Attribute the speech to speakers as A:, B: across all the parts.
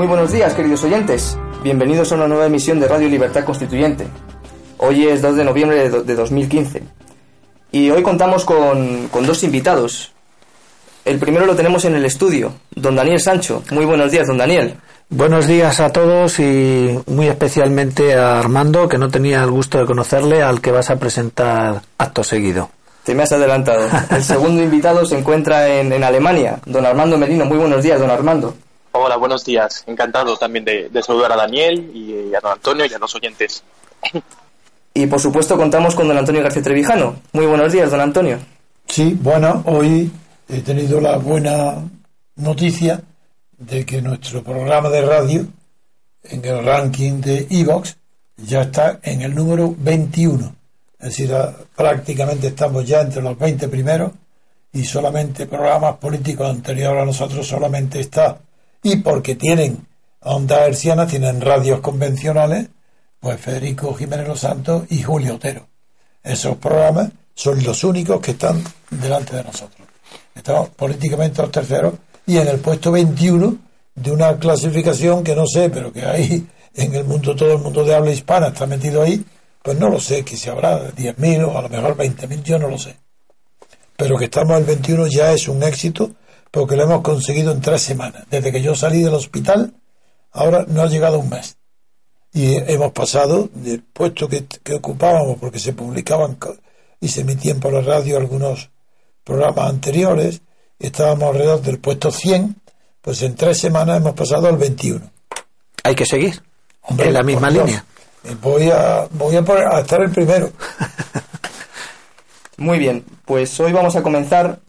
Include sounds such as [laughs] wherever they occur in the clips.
A: Muy buenos días, queridos oyentes. Bienvenidos a una nueva emisión de Radio Libertad Constituyente. Hoy es 2 de noviembre de, 2015. Y hoy contamos con, con dos invitados. El primero lo tenemos en el estudio, don Daniel Sancho. Muy buenos días, don Daniel.
B: Buenos días a todos y muy especialmente a Armando, que no tenía el gusto de conocerle, al que vas a presentar acto seguido.
A: Te me has adelantado. El segundo [laughs] invitado se encuentra en, en Alemania, don Armando Merino. Muy buenos días, don Armando.
C: Hola, buenos días. Encantado también de, saludar a Daniel y a don Antonio y a los oyentes.
A: Y por supuesto contamos con don Antonio García Trevijano. Muy buenos días, don Antonio.
D: Sí, bueno, hoy he tenido la buena noticia de que nuestro programa de radio en el ranking de Evox ya está en el número 21. Es decir, prácticamente estamos ya entre los 20 primeros y solamente programas políticos anteriores a nosotros solamente está y porque tienen ondas hercianas, tienen radios convencionales, pues Federico Jiménez Los Santos y Julio Otero. Esos programas son los únicos que están delante de nosotros. Estamos políticamente los terceros y en el puesto 21 de una clasificación que no sé, pero que hay en el mundo, todo el mundo de habla hispana está metido ahí, pues no lo sé, que si habrá 10.000 o a lo mejor 20.000, yo no lo sé. Pero que estamos al 21 ya es un éxito porque lo hemos conseguido en tres semanas. Desde que yo salí del hospital, ahora no ha llegado un mes. Y hemos pasado del puesto que, ocupábamos, porque se publicaban y se emitían por la radio algunos programas anteriores, estábamos alrededor del puesto 100, pues en tres semanas hemos pasado al 21.
B: Hay que seguir en la misma línea.
D: Voy a, voy a, a estar el primero. [laughs]
A: Muy bien, pues hoy vamos a comenzar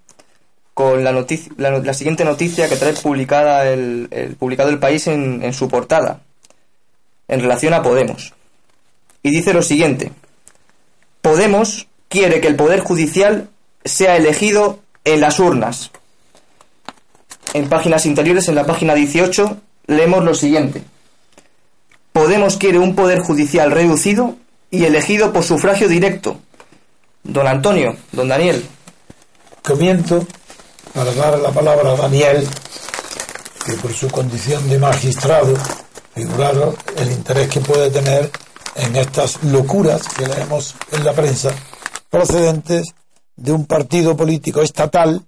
A: la, la, siguiente noticia que trae publicada el, publicado el país en su portada, en relación a Podemos. Y dice lo siguiente, Podemos quiere que el Poder Judicial sea elegido en las urnas. En páginas interiores, en la página 18, leemos lo siguiente. Podemos quiere un Poder Judicial reducido y elegido por sufragio directo. Don Antonio, don Daniel.
D: Comienzo para dar la palabra a Daniel, que por su condición de magistrado, figurar el interés que puede tener en estas locuras que leemos en la prensa, procedentes de un partido político estatal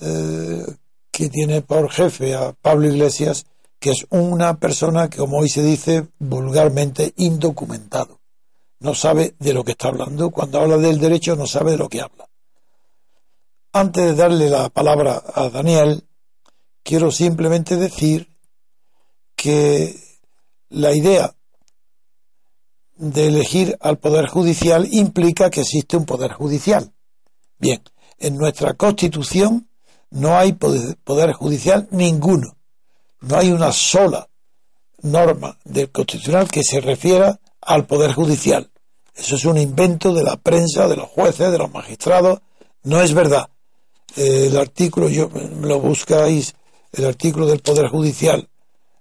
D: eh, que tiene por jefe a Pablo Iglesias, que es una persona que, como hoy se dice vulgarmente, indocumentado. No sabe de lo que está hablando. Cuando habla del derecho no sabe de lo que habla. Antes de darle la palabra a Daniel, quiero simplemente decir que la idea de elegir al Poder Judicial implica que existe un Poder Judicial. Bien, en nuestra Constitución no hay Poder Judicial ninguno. No hay una sola norma del Constitucional que se refiera al Poder Judicial. Eso es un invento de la prensa, de los jueces, de los magistrados. No es verdad el artículo, yo lo buscáis, el artículo del Poder Judicial,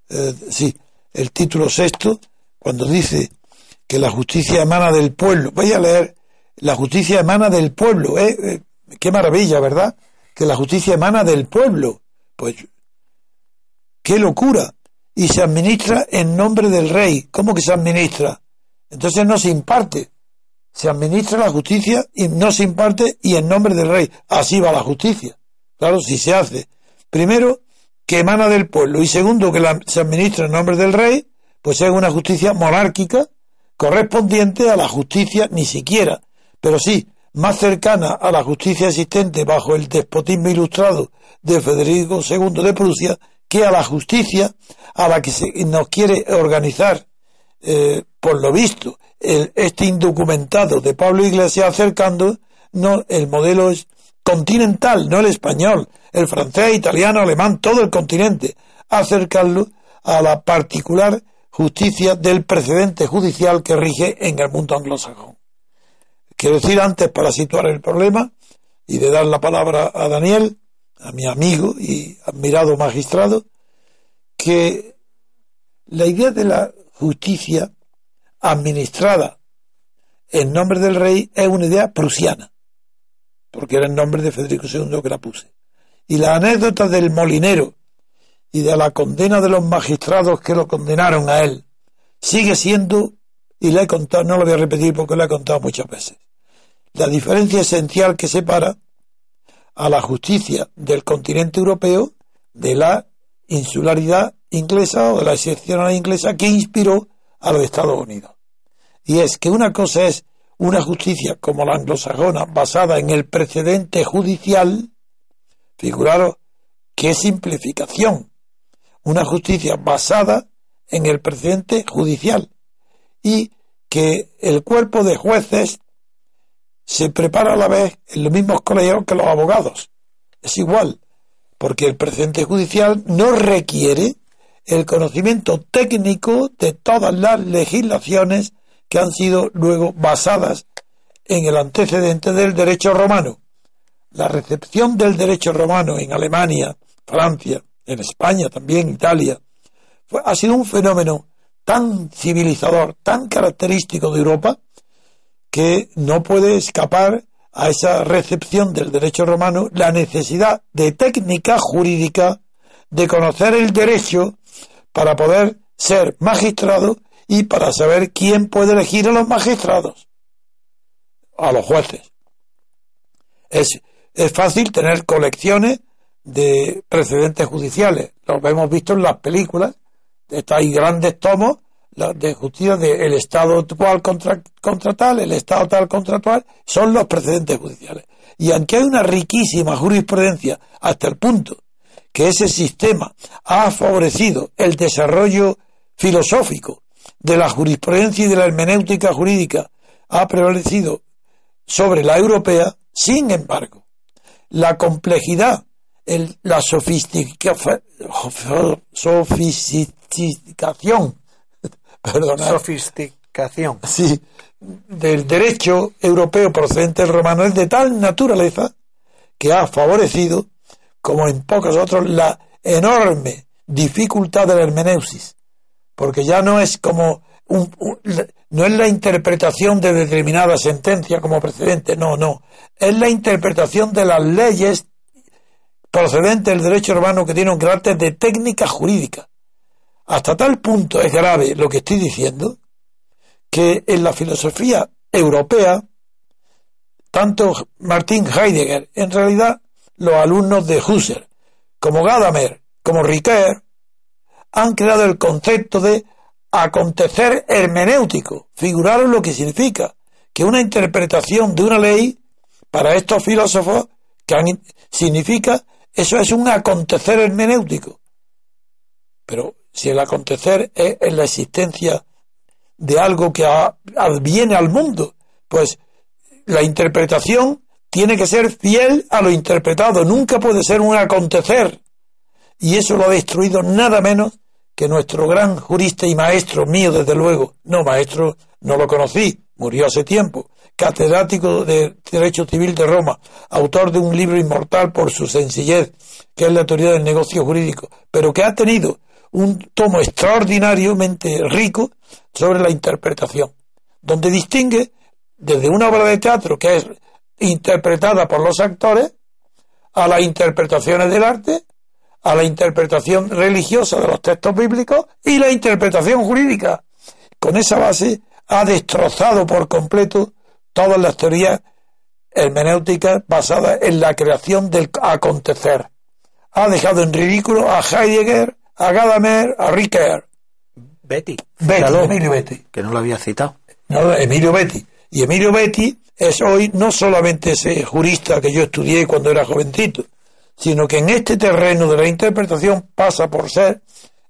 D: eh, sí, el título sexto, cuando dice que la justicia emana del pueblo. Voy a leer, la justicia emana del pueblo, ¿eh? eh qué maravilla, ¿verdad? Que la justicia emana del pueblo. Pues, qué locura. Y se administra en nombre del rey. ¿Cómo que se administra? Entonces no se imparte. Se administra la justicia y no se imparte y en nombre del rey. Así va la justicia. Claro, si se hace. Primero, que emana del pueblo y segundo, que se administra en nombre del rey, pues es una justicia monárquica correspondiente a la justicia, ni siquiera, pero sí, más cercana a la justicia existente bajo el despotismo ilustrado de Federico II de Prusia que a la justicia a la que se nos quiere organizar, eh, por lo visto, este indocumentado de Pablo Iglesias acercando no, el modelo es continental, no el español, el francés, italiano, alemán, todo el continente, acercarlo a la particular justicia del precedente judicial que rige en el mundo anglosajón. Quiero decir antes, para situar el problema y de dar la palabra a Daniel, a mi amigo y admirado magistrado, que la idea de la justicia administrada en nombre del rey es una idea prusiana, porque era el nombre de Federico II que la puse. Y la anécdota del molinero y de la condena de los magistrados que lo condenaron a él sigue siendo, y le he contado, no lo voy a repetir porque lo he contado muchas veces, la diferencia esencial que separa a la justicia del continente europeo de la insularidad inglesa o de la excepcional inglesa que inspiró a los Estados Unidos. Y es que una cosa es una justicia como la anglosajona basada en el precedente judicial, figuraros qué simplificación, una justicia basada en el precedente judicial y que el cuerpo de jueces se prepara a la vez en los mismos colegios que los abogados. Es igual, porque el precedente judicial no requiere el conocimiento técnico de todas las legislaciones que han sido luego basadas en el antecedente del derecho romano. La recepción del derecho romano en Alemania, Francia, en España también, Italia, ha sido un fenómeno tan civilizador, tan característico de Europa, que no puede escapar a esa recepción del derecho romano la necesidad de técnica jurídica, de conocer el derecho para poder ser magistrado y para saber quién puede elegir a los magistrados, a los jueces. Es, es fácil tener colecciones de precedentes judiciales, lo hemos visto en las películas, hay grandes tomos de justicia del Estado cual contra, contra tal, el Estado tal contra tal, son los precedentes judiciales. Y aunque hay una riquísima jurisprudencia hasta el punto que ese sistema ha favorecido el desarrollo filosófico de la jurisprudencia y de la hermenéutica jurídica, ha prevalecido sobre la europea, sin embargo, la complejidad, el, la sofisticación, sofisticación
B: Sofisticación.
D: Sí, del derecho europeo procedente del romano es de tal naturaleza que ha favorecido, como en pocos otros, la enorme dificultad de la hermeneusis. Porque ya no es como un, no es la interpretación de determinada sentencia como precedente, no, no. Es la interpretación de las leyes procedentes del derecho romano que tiene un carácter de técnica jurídica. Hasta tal punto es grave lo que estoy diciendo que en la filosofía europea, tanto Martin Heidegger, en realidad los alumnos de Husserl, como Gadamer, como Ricoeur, han creado el concepto de acontecer hermenéutico. Figuraron lo que significa que una interpretación de una ley para estos filósofos que significa eso es un acontecer hermenéutico. Pero si el acontecer es, la existencia de algo que adviene al mundo, pues la interpretación tiene que ser fiel a lo interpretado, nunca puede ser un acontecer. Y eso lo ha destruido nada menos que nuestro gran jurista y maestro mío, desde luego, no maestro, no lo conocí, murió hace tiempo, catedrático de Derecho Civil de Roma, autor de un libro inmortal por su sencillez, que es la teoría del negocio jurídico, pero que ha tenido un tomo extraordinariamente rico sobre la interpretación, donde distingue desde una obra de teatro que es interpretada por los actores a las interpretaciones del arte, a la interpretación religiosa de los textos bíblicos y la interpretación jurídica. Con esa base ha destrozado por completo todas las teorías hermenéuticas basadas en la creación del acontecer. Ha dejado en ridículo a Heidegger, a Gadamer, a Ricoeur.
B: Betty.
D: Emilio Betty.
B: Que no lo había citado.
D: No, Emilio Betty. Y Emilio Betty es hoy no solamente ese jurista que yo estudié cuando era jovencito, sino que en este terreno de la interpretación pasa por ser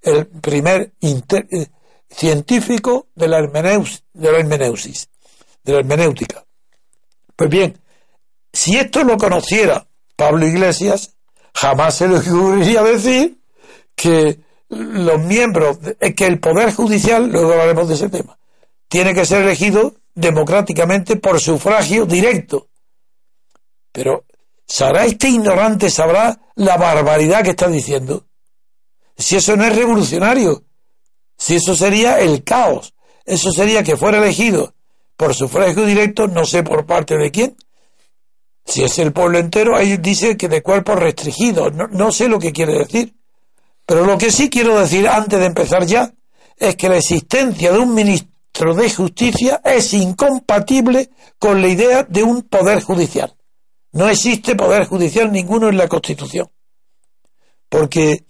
D: el primer inter- eh, científico de la, hermeneus- de la hermeneusis, de la hermenéutica. Pues bien, si esto lo conociera Pablo Iglesias, jamás se le [laughs] ocurriría decir que los miembros, que el Poder Judicial, luego hablaremos de ese tema, tiene que ser elegido democráticamente por sufragio directo. Pero, ¿sabrá este ignorante, sabrá la barbaridad que está diciendo? Si eso no es revolucionario, si eso sería el caos, eso sería que fuera elegido por sufragio directo, no sé por parte de quién. Si es el pueblo entero, ahí dice que de cuerpos restringidos, no, no sé lo que quiere decir. Pero lo que sí quiero decir antes de empezar ya es que la existencia de un ministro de justicia es incompatible con la idea de un poder judicial. No existe poder judicial ninguno en la Constitución. Porque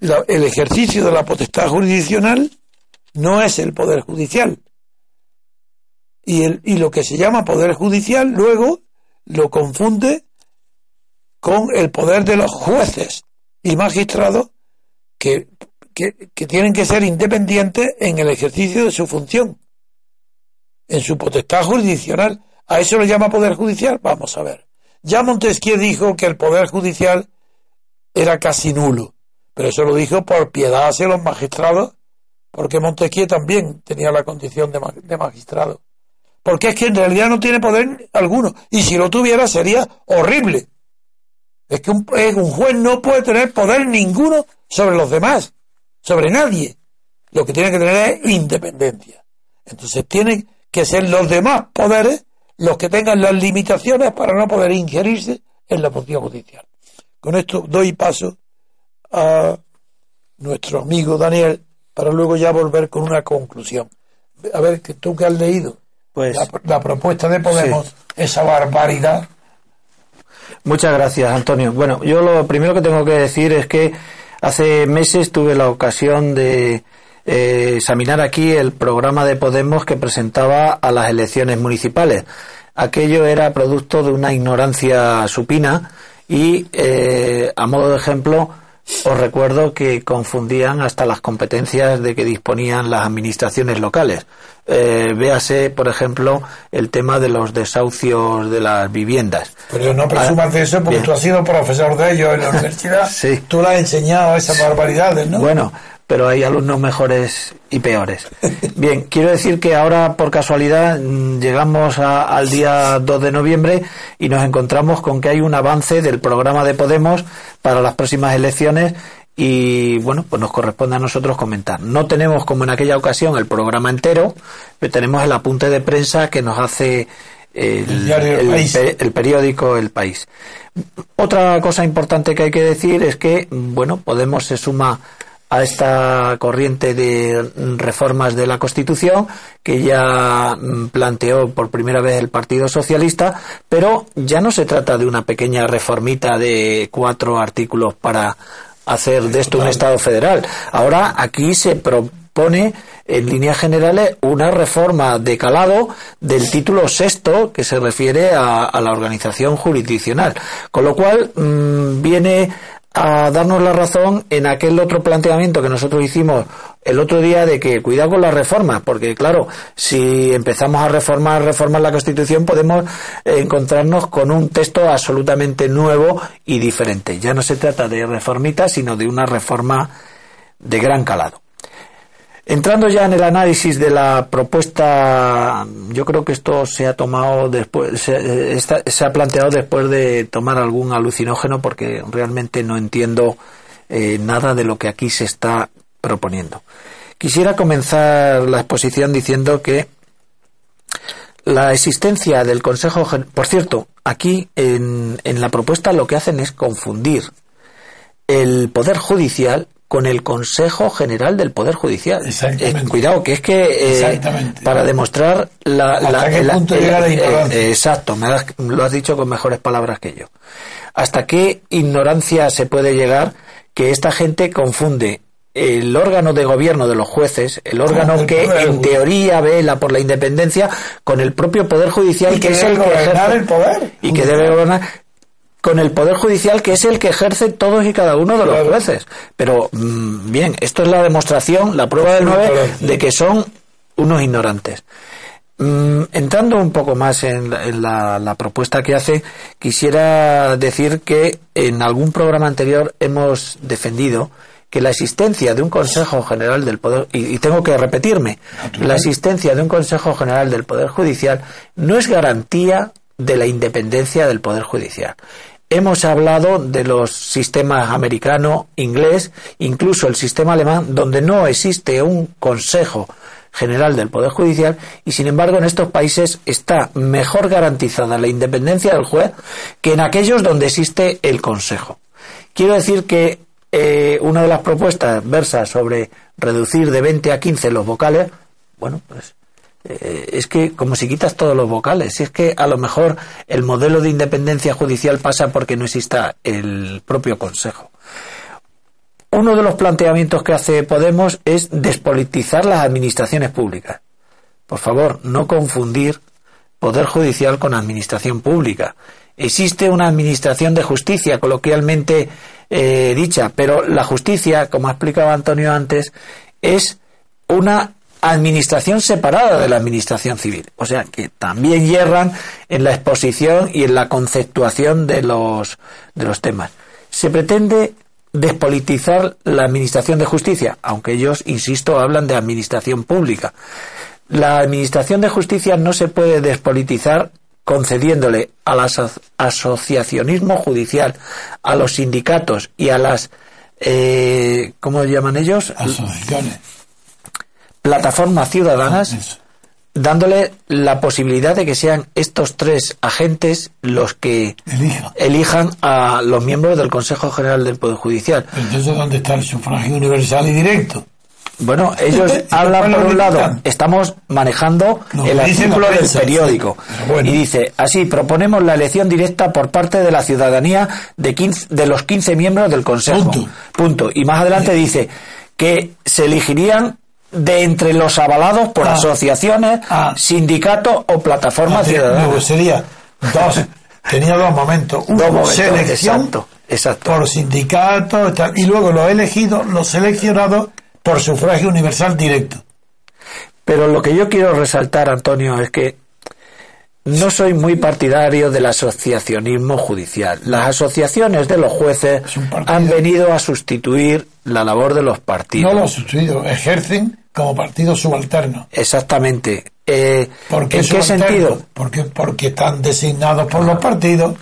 D: el ejercicio de la potestad jurisdiccional no es el poder judicial. Y lo que se llama poder judicial luego lo confunde con el poder de los jueces y magistrados que, que, tienen que ser independientes en el ejercicio de su función, en su potestad jurisdiccional. ¿A eso le llama poder judicial? Vamos a ver. Ya Montesquieu dijo que el poder judicial era casi nulo, pero eso lo dijo por piedad hacia los magistrados, porque Montesquieu también tenía la condición de, de magistrado. Porque es que en realidad no tiene poder alguno, y si lo tuviera sería horrible. Es que un, juez no puede tener poder ninguno sobre los demás, sobre nadie. Lo que tiene que tener es independencia. Entonces tienen que ser los demás poderes los que tengan las limitaciones para no poder ingerirse en la función judicial. Con esto doy paso a nuestro amigo Daniel para luego ya volver con una conclusión. A ver, que tú que has leído
B: Pues
D: la, la propuesta de Podemos, esa barbaridad.
B: Muchas gracias, Antonio. Bueno, yo lo primero que tengo que decir es que hace meses tuve la ocasión de eh, examinar aquí el programa de Podemos que presentaba a las elecciones municipales. Aquello era producto de una ignorancia supina y, eh, a modo de ejemplo, os recuerdo que confundían hasta las competencias de que disponían las administraciones locales. Eh, véase, por ejemplo, el tema de los desahucios de las viviendas.
D: Pero no presumas de eso porque
B: Bien.
D: tú has sido profesor de ellos en la [laughs] universidad.
B: Sí.
D: Tú le has enseñado esas barbaridades, ¿no?
B: Bueno, pero hay alumnos mejores y peores. [laughs] Bien, quiero decir que ahora, por casualidad, mm, llegamos a- al día 2 de noviembre y nos encontramos con que hay un avance del programa de Podemos para las próximas elecciones y, bueno, pues nos corresponde a nosotros comentar. No tenemos, como en aquella ocasión, el programa entero, pero tenemos el apunte de prensa que nos hace el,
D: El el
B: periódico El País. Otra cosa importante que hay que decir es que, bueno, Podemos se suma a esta corriente de reformas de la Constitución que ya mm, planteó por primera vez el Partido Socialista, pero ya no se trata de una pequeña reformita de cuatro artículos para hacer de esto un Estado federal. Ahora aquí se propone en líneas generales una reforma de calado del título sexto que se refiere a, a la organización jurisdiccional, con lo cual mm, viene a darnos la razón en aquel otro planteamiento que nosotros hicimos el otro día de que cuidado con las reformas, porque claro, si empezamos a reformar, reformar la Constitución, podemos encontrarnos con un texto absolutamente nuevo y diferente. Ya no se trata de reformitas, sino de una reforma de gran calado. Entrando ya en el análisis de la propuesta, yo creo que esto se ha tomado después, se, eh, ha planteado después de tomar algún alucinógeno porque realmente no entiendo eh, nada de lo que aquí se está proponiendo. Quisiera comenzar la exposición diciendo que la existencia del Consejo, por cierto, aquí en, en la propuesta lo que hacen es confundir el poder judicial con el Consejo General del Poder Judicial.
D: Exactamente.
B: Eh, cuidado, que es que eh,
D: Exactamente.
B: para demostrar la,
D: ¿Hasta
B: la-
D: qué
B: la-
D: punto la
B: eh,
D: ignorancia?
B: exacto, me has- lo has dicho con mejores palabras que yo. ¿Hasta qué ignorancia se puede llegar que esta gente confunde el órgano de gobierno de los jueces, el órgano que en teoría vela por la independencia, con el propio poder judicial
D: Y
B: que
D: que
B: es el que
D: gobernar
B: ejerce-
D: el poder
B: y que debe gobernar con el poder judicial que es el que ejerce todos y cada uno de los jueces. Pero mm, bien, esto es la demostración, la prueba del
D: Sí,
B: 9
D: claro.
B: de que son unos ignorantes. Mm, entrando un poco más en, la, en la- la propuesta que hace, quisiera decir que en algún programa anterior hemos defendido que la existencia de un Consejo General del Poder, y, y tengo que repetirme, la existencia de un Consejo General del Poder Judicial no es garantía de la independencia del Poder Judicial. Hemos hablado de los sistemas americano, inglés, incluso el sistema alemán, donde no existe un Consejo General del Poder Judicial y sin embargo en estos países está mejor garantizada la independencia del juez que en aquellos donde existe el Consejo. Quiero decir que eh, una de las propuestas versa sobre reducir de 20 a 15 los vocales, bueno, pues eh, es que como si quitas todos los vocales, es que a lo mejor el modelo de independencia judicial pasa porque no exista el propio Consejo. Uno de los planteamientos que hace Podemos es despolitizar las administraciones públicas. Por favor, no confundir poder judicial con administración pública. Existe una administración de justicia, coloquialmente eh, dicha, pero la justicia, como ha explicado Antonio antes, es una administración separada de la administración civil. O sea que también hierran en la exposición y en la conceptuación de los, de los temas. Se pretende despolitizar la administración de justicia, aunque ellos, insisto, hablan de administración pública. La administración de justicia no se puede despolitizar concediéndole al aso- asociacionismo judicial, a los sindicatos y a las, eh, ¿cómo llaman ellos?
D: Asociaciones.
B: Plataformas ciudadanas,
D: Eso.
B: dándole la posibilidad de que sean estos tres agentes los que
D: Elija.
B: elijan a los miembros del Consejo General del Poder Judicial.
D: Entonces, ¿dónde está el sufragio universal y directo?
B: Bueno, ellos [laughs] hablan por un lado, estamos manejando el artículo del periódico
D: bueno.
B: y dice, así proponemos la elección directa por parte de la ciudadanía de 15 de los 15 miembros del Consejo.
D: Punto.
B: Punto. Y más adelante dice que se elegirían de entre los avalados por
D: Ah.
B: asociaciones,
D: Ah.
B: sindicatos o plataformas ciudadanas.
D: luego sería dos. Tenía dos momentos. Uno,
B: Dos momentos,
D: selección
B: exacto, exacto.
D: por sindicatos y luego los elegidos, los seleccionados por sufragio universal directo.
B: Pero lo que yo quiero resaltar, Antonio, es que no soy muy partidario del asociacionismo judicial. Las asociaciones de los jueces han venido a sustituir la labor de los partidos.
D: No los sustituidos, ejercen como partidos subalternos.
B: Exactamente. Eh,
D: ¿Por qué
B: ¿En qué sentido?
D: Porque, porque están designados por los partidos.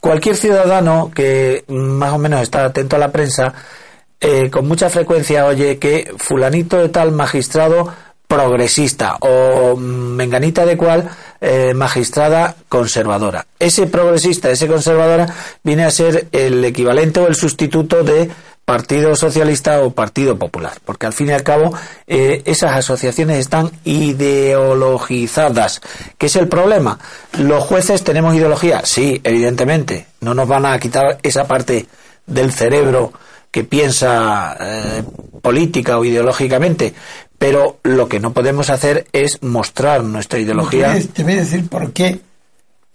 B: Cualquier ciudadano que más o menos está atento a la prensa, eh, con mucha frecuencia oye que fulanito de tal magistrado progresista o menganita de cual eh, magistrada conservadora. Ese progresista, ese conservadora viene a ser el equivalente o el sustituto de Partido Socialista o Partido Popular, porque al fin y al cabo eh, esas asociaciones están ideologizadas. ¿Qué es el problema? ¿Los jueces tenemos ideología? Sí, evidentemente. No nos van a quitar esa parte del cerebro que piensa eh, política o ideológicamente, pero lo que no podemos hacer es mostrar nuestra ideología.
D: Te voy a- decir por qué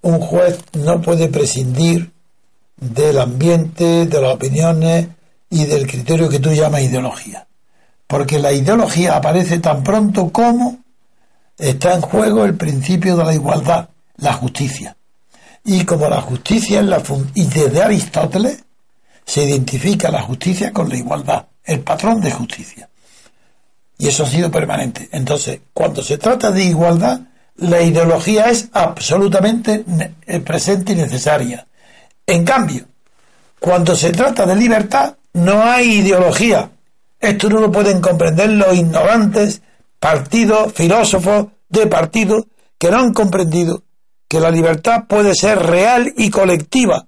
D: un juez no puede prescindir del ambiente, de las opiniones y del criterio que tú llamas ideología. Porque la ideología aparece tan pronto como está en juego el principio de la igualdad, la justicia. Y como la justicia es la y desde Aristóteles se identifica la justicia con la igualdad, el patrón de justicia. Y eso ha sido permanente. Entonces, cuando se trata de igualdad, la ideología es absolutamente eh, presente y necesaria. En cambio, cuando se trata de libertad, no hay ideología. Esto no lo pueden comprender los ignorantes partidos, filósofos de partidos que no han comprendido que la libertad puede ser real y colectiva,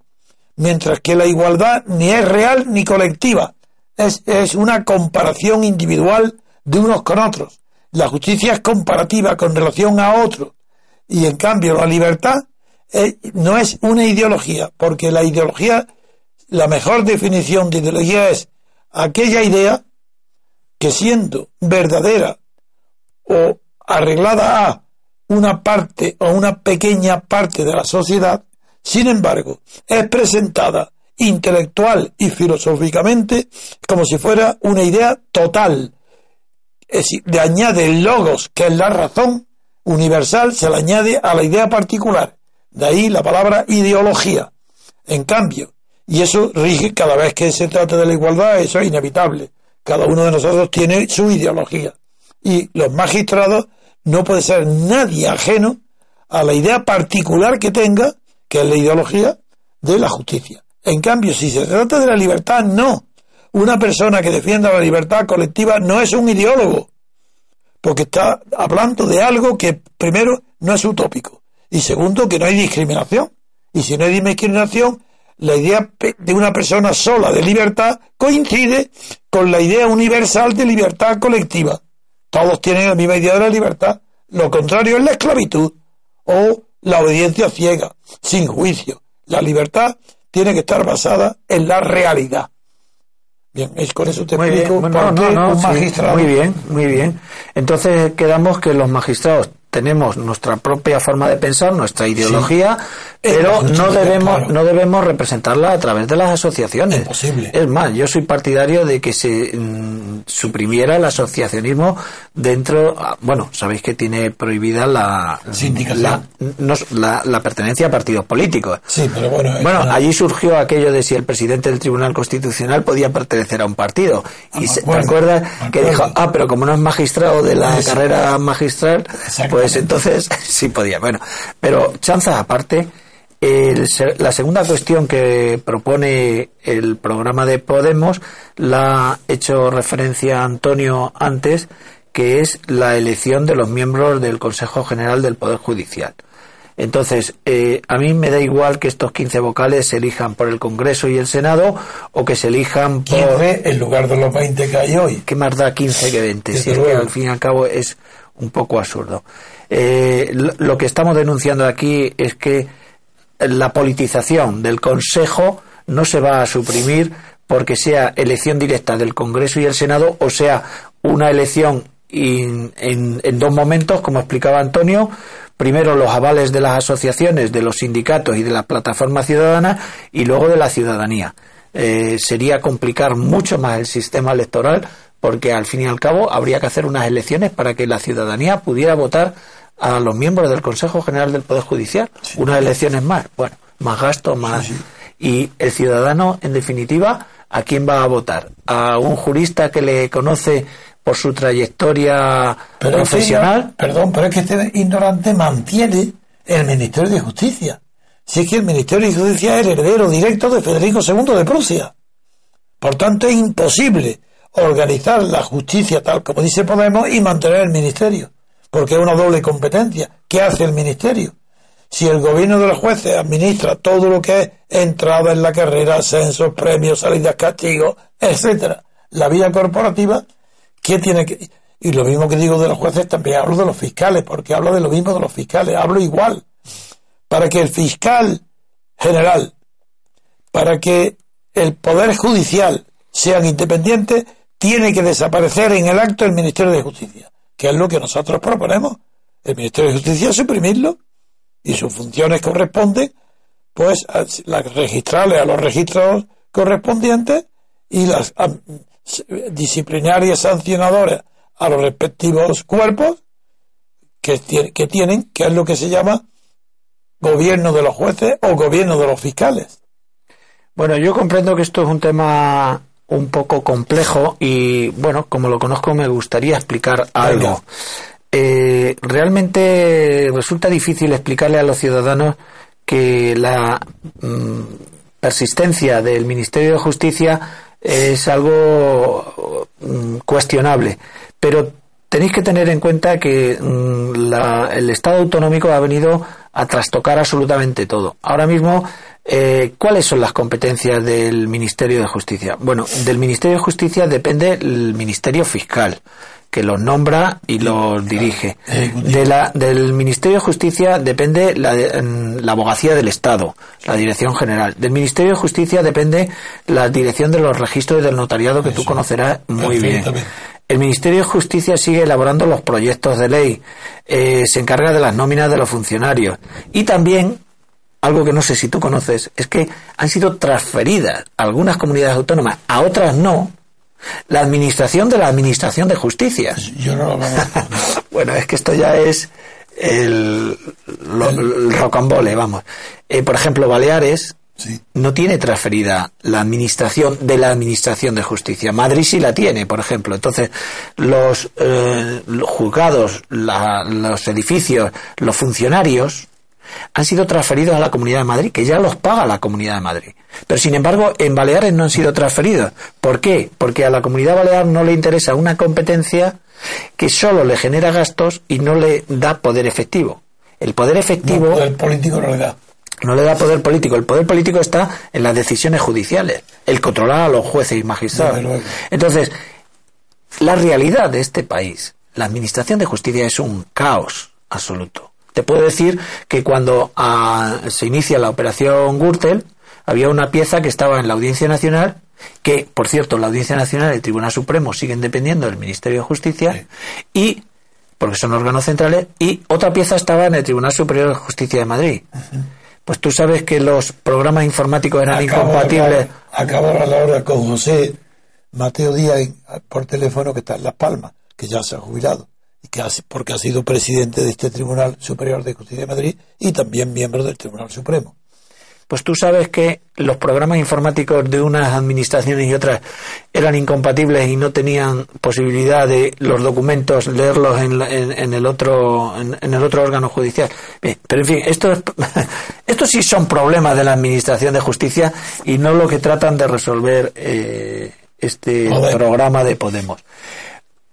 D: mientras que la igualdad ni es real ni colectiva. es, es una comparación individual de unos con otros. La justicia es comparativa con relación a otros. Y en cambio la libertad eh, no es una ideología, porque la ideología, la mejor definición de ideología es aquella idea que siendo verdadera o arreglada a una parte o una pequeña parte de la sociedad, sin embargo, es presentada intelectual y filosóficamente como si fuera una idea total, es añade el logos, que es la razón universal, se le añade a la idea particular. De ahí la palabra ideología. En cambio, y eso rige cada vez que se trata de la igualdad, eso es inevitable. Cada uno de nosotros tiene su ideología. Y los magistrados no puede ser nadie ajeno a la idea particular que tenga, que es la ideología de la justicia. En cambio, si se trata de la libertad, no. Una persona que defienda la libertad colectiva no es un ideólogo, porque está hablando de algo que, primero, no es utópico, y segundo, que no hay discriminación. Y si no hay discriminación, la idea de una persona sola de libertad coincide con la idea universal de libertad colectiva. Todos tienen la misma idea de la libertad. Lo contrario es la esclavitud o la obediencia ciega, sin juicio. La libertad tiene que estar basada en la realidad. Bien, es con eso te explico
B: Muy bien, muy bien. Entonces quedamos que los magistrados tenemos nuestra propia forma de pensar, nuestra ideología, pero no debemos no debemos representarla a través de las asociaciones.
D: Imposible.
B: Es más, yo soy partidario de que se mm, suprimiera el asociacionismo dentro, ah, bueno, sabéis que tiene prohibida la la, la, pertenencia a partidos políticos.
D: Sí, pero bueno.
B: Bueno, allí surgió aquello de si el presidente del Tribunal Constitucional podía pertenecer a un partido. y se, ¿te acuerdas que dijo, ah, pero como no es magistrado de la carrera magistral, pues pues entonces [laughs] sí podía. Bueno, pero chanza aparte, la segunda cuestión que propone el programa de Podemos la ha hecho referencia Antonio antes, que es la elección de los miembros del Consejo General del Poder Judicial. Entonces, eh, a mí me da igual que estos 15 vocales se elijan por el Congreso y el Senado o que se elijan por...
D: 15 en lugar de los 20 que hay hoy.
B: ¿Qué más da 15 que 20? Si es que al fin y al cabo es un poco absurdo. Eh, lo que estamos denunciando aquí es que la politización del Consejo no se va a suprimir porque sea elección directa del Congreso y el Senado o sea una elección en, dos momentos, como explicaba Antonio, primero los avales de las asociaciones, de los sindicatos y de la plataforma ciudadana y luego de la ciudadanía. Eh, sería complicar mucho más el sistema electoral porque al fin y al cabo habría que hacer unas elecciones para que la ciudadanía pudiera votar a los miembros del Consejo General del Poder Judicial. Unas elecciones más, bueno, más gasto, más. y el ciudadano, en definitiva, ¿a quién va a votar? ¿A un jurista que le conoce por su trayectoria profesional?
D: perdón, pero es que este ignorante mantiene el Ministerio de Justicia. Si es que el Ministerio de Justicia es heredero directo de Federico II de Prusia. Por tanto, es imposible organizar la justicia tal como dice Podemos y mantener el ministerio, porque es una doble competencia. ¿Qué hace el ministerio? Si el gobierno de los jueces administra todo lo que es entrada en la carrera, ascensos, premios, salidas, castigos, etcétera, la vía corporativa, ¿qué tiene que...? Y lo mismo que digo de los jueces, también hablo de los fiscales, porque hablo de lo mismo de los fiscales, hablo igual. Para que el fiscal general, para que el poder judicial sean independientes, tiene que desaparecer en el acto el Ministerio de Justicia, que es lo que nosotros proponemos. El Ministerio de Justicia suprimirlo y sus funciones corresponden pues a las registrales a los registros correspondientes y las disciplinarias sancionadoras a los respectivos cuerpos que tienen, que es lo que se llama gobierno de los jueces o gobierno de los fiscales.
B: Bueno, yo comprendo que esto es un tema un poco complejo y bueno, como lo conozco me gustaría explicar algo. Eh, realmente resulta difícil explicarle a los ciudadanos que la mm, persistencia del Ministerio de Justicia es algo mm, cuestionable, pero tenéis que tener en cuenta que mm, el Estado autonómico ha venido a trastocar absolutamente todo. Ahora mismo, eh, ¿cuáles son las competencias del Ministerio de Justicia? Bueno, del Ministerio de Justicia depende el Ministerio Fiscal que los nombra y los dirige. De la, del Ministerio de Justicia depende la, la, abogacía del Estado, la Dirección General. Del Ministerio de Justicia depende la dirección de los registros del notariado que tú conocerás muy bien. El Ministerio de Justicia sigue elaborando los proyectos de ley, eh, se encarga de las nóminas de los funcionarios y también algo que no sé si tú conoces, es que han sido transferidas algunas comunidades autónomas a otras no, la administración de la administración de justicia.
D: Yo no lo [laughs]
B: bueno, es que esto ya es el, rocambole, vamos. Eh, por ejemplo, Baleares no tiene transferida la administración de la administración de justicia. Madrid sí la tiene, por ejemplo. Entonces, los, eh, juzgados, los edificios, los funcionarios han sido transferidos a la Comunidad de Madrid, que ya los paga la Comunidad de Madrid. Pero sin embargo, en Baleares no han sido transferidos. ¿Por qué? Porque a la Comunidad Balear no le interesa una competencia que solo le genera gastos y no le da poder efectivo. El poder efectivo.
D: el poder político no le da.
B: No le da poder político. El poder político está en las decisiones judiciales, el controlar a los jueces y magistrados. Entonces, la realidad de este país, la administración de justicia es un caos absoluto. Te puedo decir que cuando ah, se inicia la operación Gürtel, había una pieza que estaba en la Audiencia Nacional, que, por cierto, la Audiencia Nacional y el Tribunal Supremo siguen dependiendo del Ministerio de Justicia, y porque son órganos centrales, y otra pieza estaba en el Tribunal Superior de Justicia de Madrid. Pues tú sabes que los programas informáticos eran incompatibles.
D: Acabo de hablar ahora con José Mateo Díaz por teléfono, que está en Las Palmas, que ya se ha jubilado porque ha sido presidente de este Tribunal Superior de Justicia de Madrid y también miembro del Tribunal Supremo.
B: Pues tú sabes que los programas informáticos de unas administraciones y otras eran incompatibles y no tenían posibilidad de los documentos leerlos en, el otro en, el otro órgano judicial. pero en fin, esto [laughs] estos sí son problemas de la administración de justicia y no lo que tratan de resolver eh, este programa de Podemos.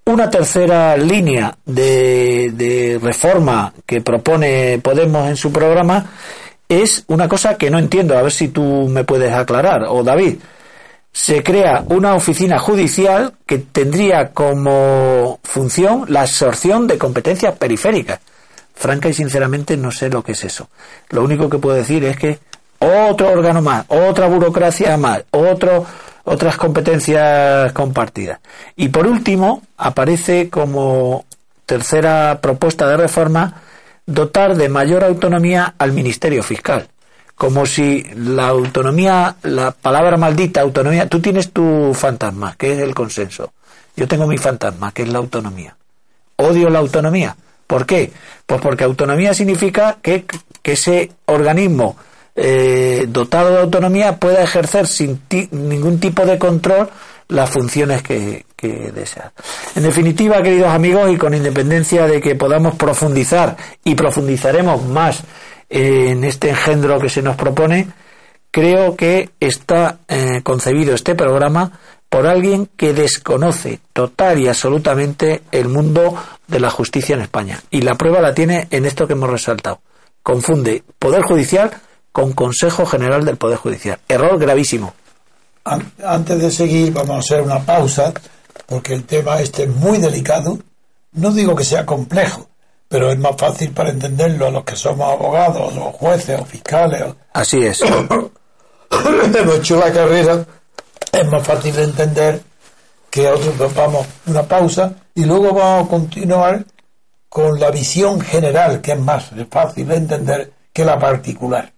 B: Una tercera línea de, reforma que propone Podemos en su programa es una cosa que no entiendo, a ver si tú me puedes aclarar, o David. Se crea una oficina judicial que tendría como función la absorción de competencias periféricas. Franca y sinceramente no sé lo que es eso. Lo único que puedo decir es que otro órgano más, otra burocracia más, otro otras competencias compartidas. Y por último, aparece como tercera propuesta de reforma dotar de mayor autonomía al Ministerio Fiscal. Como si la autonomía, la palabra maldita autonomía, tú tienes tu fantasma, que es el consenso. Yo tengo mi fantasma, que es la autonomía. Odio la autonomía. ¿Por qué? Pues porque autonomía significa que, que ese organismo eh, dotado de autonomía pueda ejercer sin ningún tipo de control las funciones que, desea. En definitiva, queridos amigos, y con independencia de que podamos profundizar y profundizaremos más en este engendro que se nos propone, creo que está eh, concebido este programa por alguien que desconoce total y absolutamente el mundo de la justicia en España. Y la prueba la tiene en esto que hemos resaltado. Confunde poder judicial con Consejo General del Poder Judicial. Error gravísimo.
D: Antes de seguir, vamos a hacer una pausa, porque el tema este es muy delicado. No digo que sea complejo, pero es más fácil para entenderlo a los que somos abogados, o jueces, o fiscales.
B: Así es. [coughs]
D: Hemos hecho la carrera, es más fácil de entender que otros vamos una pausa y luego vamos a continuar con la visión general, que es más fácil de entender que la particular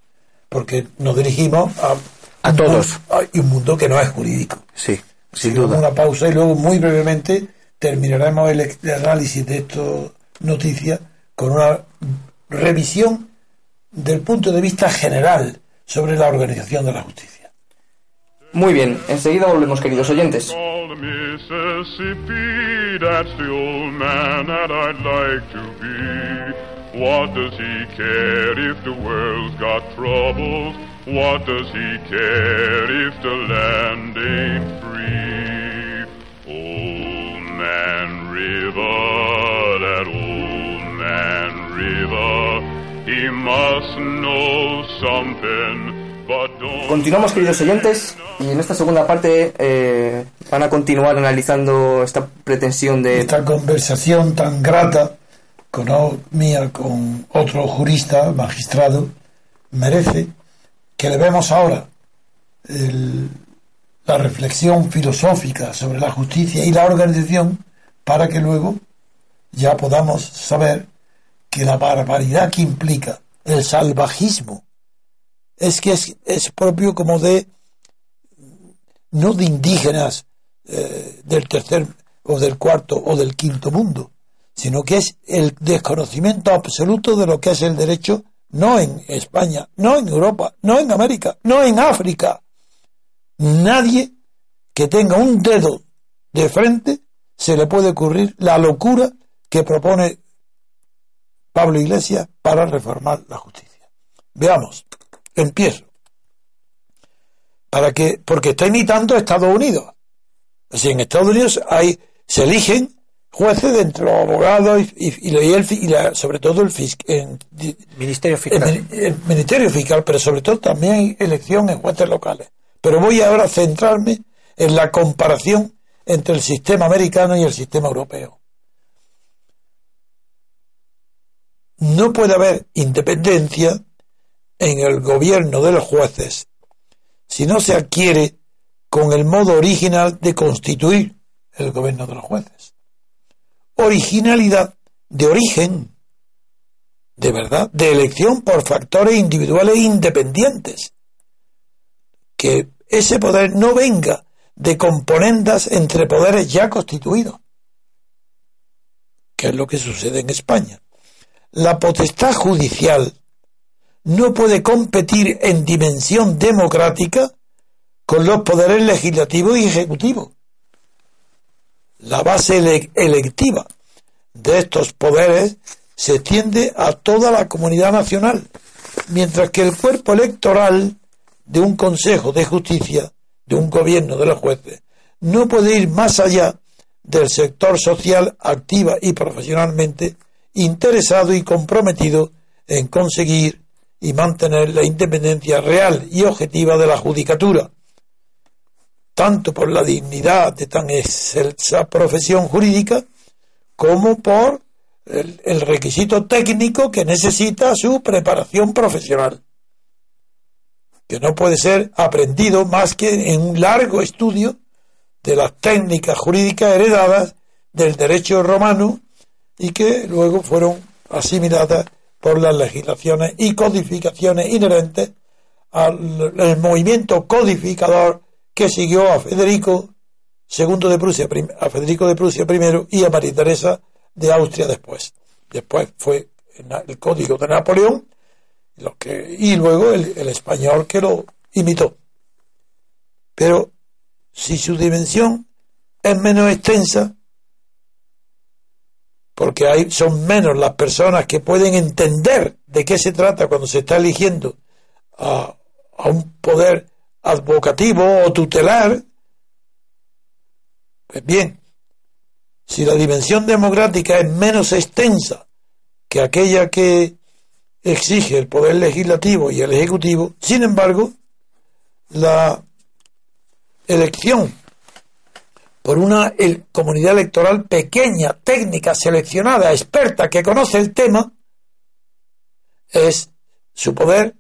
D: porque nos dirigimos a,
B: a todos.
D: y un mundo que no es jurídico.
B: Sí, sin duda.
D: Una pausa y luego muy brevemente terminaremos el, análisis de esta noticia con una revisión del punto de vista general sobre la organización de la justicia.
A: Muy bien, enseguida volvemos, queridos oyentes. What does he care if the world's got troubles? What does he care if the land ain't free? Old Man River, that old man River, Continuamos, queridos oyentes, y en esta segunda parte eh, van a continuar analizando esta pretensión de...
D: Esta conversación tan grata con mía con otro jurista, magistrado, merece que le vemos ahora la reflexión filosófica sobre la justicia y la organización para que luego ya podamos saber que la barbaridad que implica el salvajismo es que es, propio como de no de indígenas eh, del tercer o del cuarto o del quinto mundo, sino que es el desconocimiento absoluto de lo que es el derecho no en España, no en Europa, no en América, no en África. Nadie que tenga un dedo de frente se le puede ocurrir la locura que propone Pablo Iglesias para reformar la justicia. Veamos, empiezo. Para que, porque está imitando a Estados Unidos. Si en Estados Unidos hay, se eligen jueces de entre los abogados y, sobre todo el,
B: Ministerio Fiscal.
D: El, Ministerio Fiscal, pero sobre todo también hay elección en jueces locales. Pero voy ahora a centrarme en la comparación entre el sistema americano y el sistema europeo. no puede haber independencia en el gobierno de los jueces si no se adquiere con el modo original de constituir el gobierno de los jueces. Originalidad de origen, de verdad, de elección por factores individuales independientes. Que ese poder no venga de componendas entre poderes ya constituidos, que es lo que sucede en España la potestad judicial no puede competir en dimensión democrática con los poderes legislativos y ejecutivos. La base electiva de estos poderes se extiende a toda la comunidad nacional, mientras que el cuerpo electoral de un Consejo de Justicia, de un gobierno de los jueces, no puede ir más allá del sector social activa y profesionalmente interesado y comprometido en conseguir y mantener la independencia real y objetiva de la judicatura, tanto por la dignidad de tan excelsa profesión jurídica como por el, el requisito técnico que necesita su preparación profesional, que no puede ser aprendido más que en un largo estudio de las técnicas jurídicas heredadas del derecho romano y que luego fueron asimiladas por las legislaciones y codificaciones inherentes al movimiento codificador que siguió a Federico II de Prusia, a Federico de Prusia primero y a María Teresa de Austria después. Después fue el código de Napoleón y luego el, el español que lo imitó. Pero si su dimensión es menos extensa, porque hay, son menos las personas que pueden entender de qué se trata cuando se está eligiendo a, a un poder advocativo o tutelar. Pues bien, si la dimensión democrática es menos extensa que aquella que exige el poder legislativo y el ejecutivo, sin embargo, la elección por una comunidad electoral pequeña, técnica, seleccionada, experta, que conoce el tema, es su poder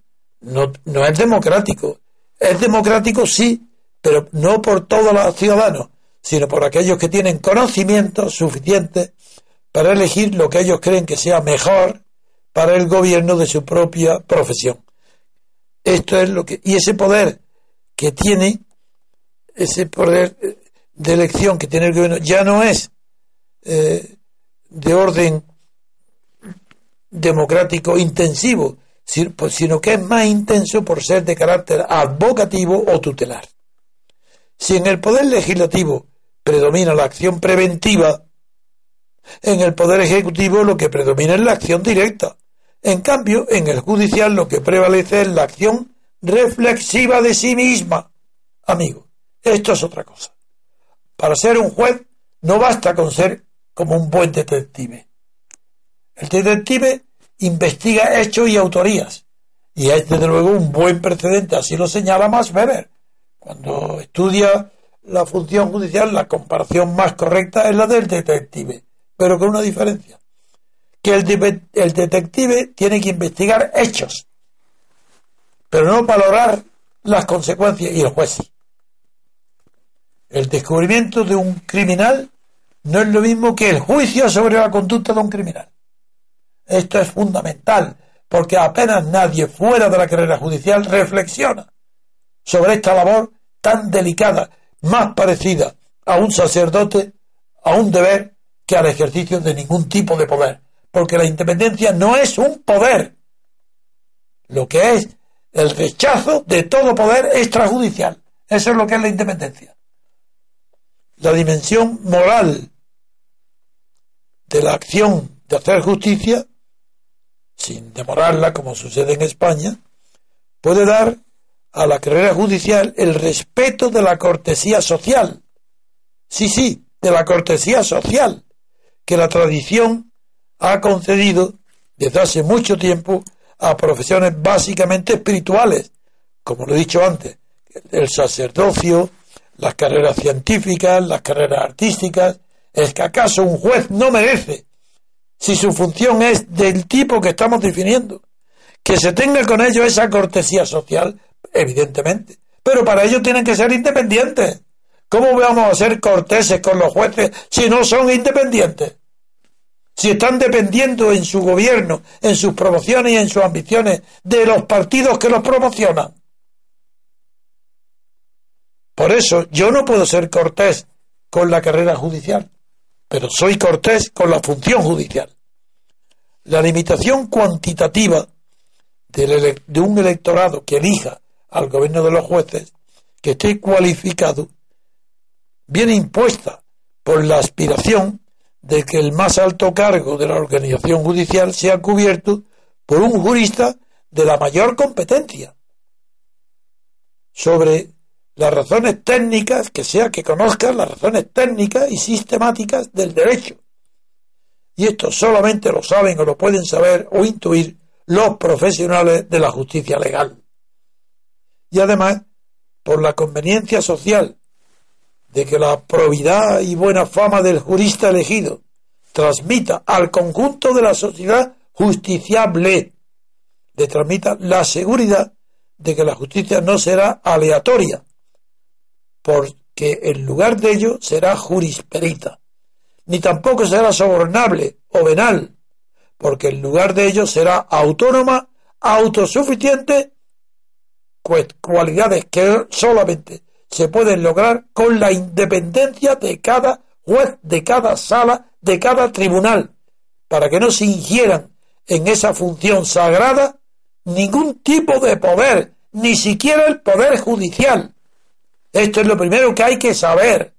D: no, es democrático. Es democrático, sí, pero no por todos los ciudadanos, sino por aquellos que tienen conocimiento suficiente para elegir lo que ellos creen que sea mejor para el gobierno de su propia profesión. Esto es lo que y ese poder que tiene ese poder de elección que tiene el gobierno ya no es eh, de orden democrático intensivo, sino que es más intenso por ser de carácter advocativo o tutelar. Si en el poder legislativo predomina la acción preventiva, en el poder ejecutivo lo que predomina es la acción directa. En cambio, en el judicial lo que prevalece es la acción reflexiva de sí misma. Amigo, esto es otra cosa. Para ser un juez no basta con ser como un buen detective. El detective investiga hechos y autorías. Y es desde luego un buen precedente, así lo señala Max Weber. Cuando estudia la función judicial, la comparación más correcta es la del detective, pero con una diferencia. Que el, el detective tiene que investigar hechos, pero no valorar las consecuencias y el juez. El descubrimiento de un criminal no es lo mismo que el juicio sobre la conducta de un criminal. Esto es fundamental, porque apenas nadie fuera de la carrera judicial reflexiona sobre esta labor tan delicada, más parecida a un sacerdote, a un deber, que al ejercicio de ningún tipo de poder. Porque la independencia no es un poder. Lo que es el rechazo de todo poder extrajudicial. Eso es lo que es la independencia. La dimensión moral de la acción de hacer justicia, sin demorarla como sucede en España, puede dar a la carrera judicial el respeto de la cortesía social. Sí, sí, de la cortesía social que la tradición ha concedido desde hace mucho tiempo a profesiones básicamente espirituales, como lo he dicho antes, el sacerdocio, las carreras científicas, las carreras artísticas, ¿Es que acaso un juez no merece, si su función es del tipo que estamos definiendo, que se tenga con ellos esa cortesía social? Evidentemente. Pero para ello tienen que ser independientes. ¿Cómo vamos a ser corteses con los jueces si no son independientes? Si están dependiendo en su gobierno, en sus promociones y en sus ambiciones de los partidos que los promocionan. Por eso yo no puedo ser cortés con la carrera judicial pero soy cortés con la función judicial. La limitación cuantitativa de un electorado que elija al gobierno de los jueces, que esté cualificado, viene impuesta por la aspiración de que el más alto cargo de la organización judicial sea cubierto por un jurista de la mayor competencia sobre las razones técnicas, que sea que conozcan las razones técnicas y sistemáticas del derecho. Y esto solamente lo saben o lo pueden saber o intuir los profesionales de la justicia legal. Y además, por la conveniencia social de que la probidad y buena fama del jurista elegido transmita al conjunto de la sociedad justiciable, le transmita la seguridad de que la justicia no será aleatoria, porque en lugar de ello será jurisperita, ni tampoco será sobornable o venal, porque en lugar de ello será autónoma, autosuficiente, cualidades que solamente se pueden lograr con la independencia de cada juez, de cada sala, de cada tribunal, para que no se ingieran en esa función sagrada ningún tipo de poder, ni siquiera el poder judicial, esto es lo primero que hay que saber.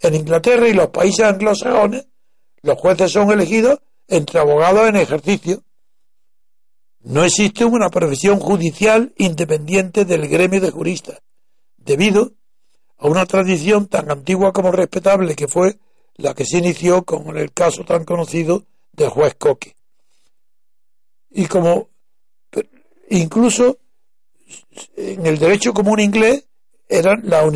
D: En Inglaterra y los países anglosajones, los jueces son elegidos entre abogados en ejercicio. No existe una profesión judicial independiente del gremio de juristas, debido a una tradición tan antigua como respetable que fue la que se inició con el caso tan conocido del juez Coque. Y como incluso en el derecho común inglés eran la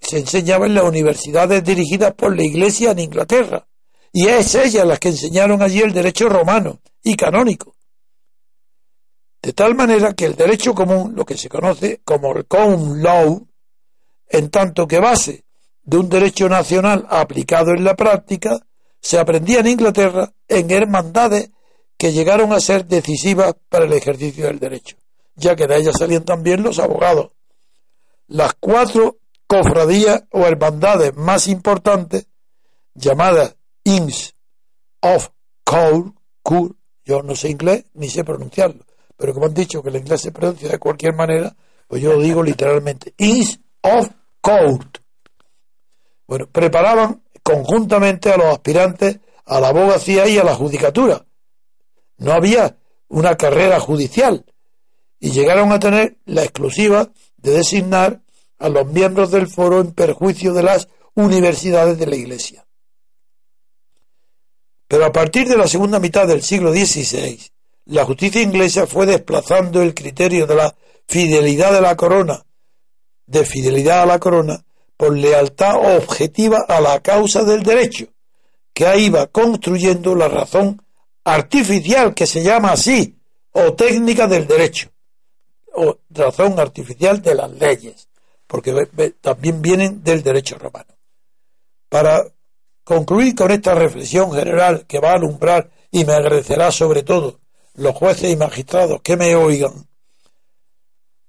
D: se enseñaba en las universidades dirigidas por la Iglesia en Inglaterra. Y es ellas las que enseñaron allí el derecho romano y canónico. De tal manera que el derecho común, lo que se conoce como el common law, en tanto que base de un derecho nacional aplicado en la práctica, se aprendía en Inglaterra en hermandades que llegaron a ser decisivas para el ejercicio del derecho, ya que de ellas salían también los abogados, las cuatro cofradías o hermandades más importantes, llamadas Inns of Cour, yo no sé inglés ni sé pronunciarlo, pero como han dicho que el inglés se pronuncia de cualquier manera, pues yo lo digo [laughs] literalmente, Inns of Court. Bueno, preparaban conjuntamente a los aspirantes a la abogacía y a la judicatura. No había una carrera judicial y llegaron a tener la exclusiva de designar a los miembros del foro en perjuicio de las universidades de la Iglesia. Pero a partir de la segunda mitad del siglo XVI, la justicia inglesa fue desplazando el criterio de la fidelidad de la corona, de fidelidad a la corona, por lealtad objetiva a la causa del derecho, que iba construyendo la razón artificial que se llama así, o técnica del derecho, o razón artificial de las leyes, porque también vienen del derecho romano. Para concluir con esta reflexión general que va a alumbrar y me agradecerá sobre todo los jueces y magistrados que me oigan,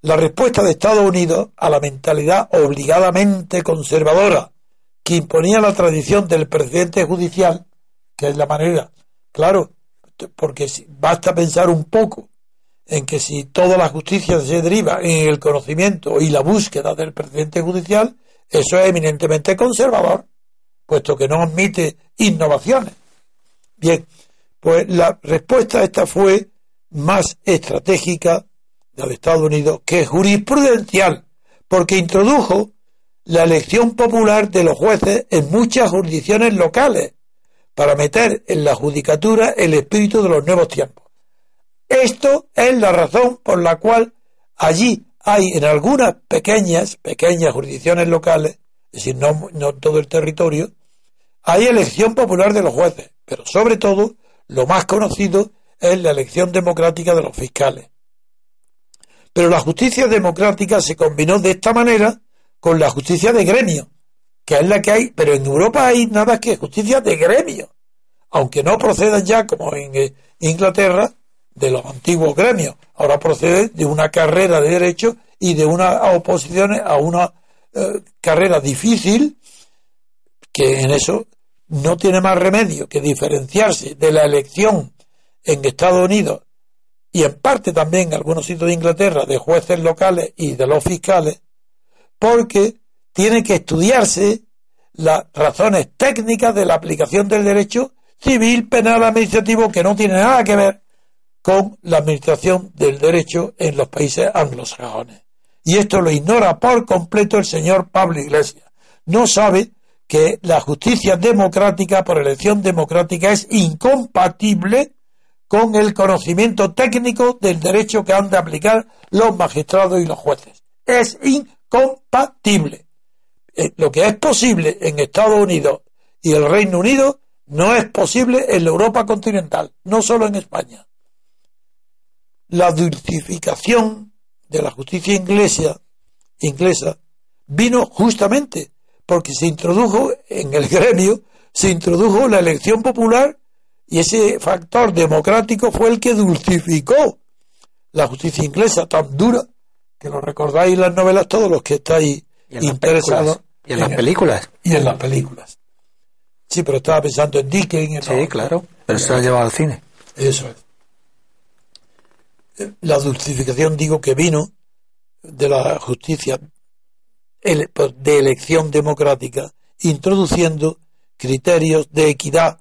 D: la respuesta de Estados Unidos a la mentalidad obligadamente conservadora que imponía la tradición del presidente judicial, que es la manera, claro, porque basta pensar un poco en que si toda la justicia se deriva en el conocimiento y la búsqueda del presidente judicial, eso es eminentemente conservador, puesto que no admite innovaciones. Bien, pues la respuesta a esta fue más estratégica de los Estados Unidos que jurisprudencial, porque introdujo la elección popular de los jueces en muchas jurisdicciones locales para meter en la judicatura el espíritu de los nuevos tiempos. Esto es la razón por la cual allí hay en algunas pequeñas, pequeñas jurisdicciones locales, es decir, no, no todo el territorio, hay elección popular de los jueces, pero sobre todo lo más conocido es la elección democrática de los fiscales. Pero la justicia democrática se combinó de esta manera con la justicia de gremio, que es la que hay, pero en Europa hay nada que justicia de gremio, aunque no procedan ya como en eh, Inglaterra de los antiguos gremios, ahora procede de una carrera de derecho y de unas oposiciones a una eh, carrera difícil que en eso no tiene más remedio que diferenciarse de la elección en Estados Unidos y en parte también en algunos sitios de Inglaterra de jueces locales y de los fiscales, porque tiene que estudiarse las razones técnicas de la aplicación del derecho civil, penal, administrativo, que no tiene nada que ver con la administración del derecho en los países anglosajones. Y esto lo ignora por completo el señor Pablo Iglesias. No sabe que la justicia democrática por elección democrática es incompatible con el conocimiento técnico del derecho que han de aplicar los magistrados y los jueces. Es incompatible. Eh, lo que es posible en Estados Unidos y el Reino Unido no es posible en la Europa continental, no solo en España. La dulcificación de la justicia inglesa, inglesa vino justamente porque se introdujo en el [laughs] gremio, se introdujo la elección popular y ese factor democrático fue el que dulcificó la justicia inglesa tan dura que lo recordáis en las novelas todos los que estáis interesados.
B: Y en, las películas.
D: Y en las películas. Sí, pero estaba pensando en Dickens.
B: sí, claro. Pero se lo ha llevado al cine.
D: Eso es. La dulcificación, digo, que vino de la justicia de elección democrática, introduciendo criterios de equidad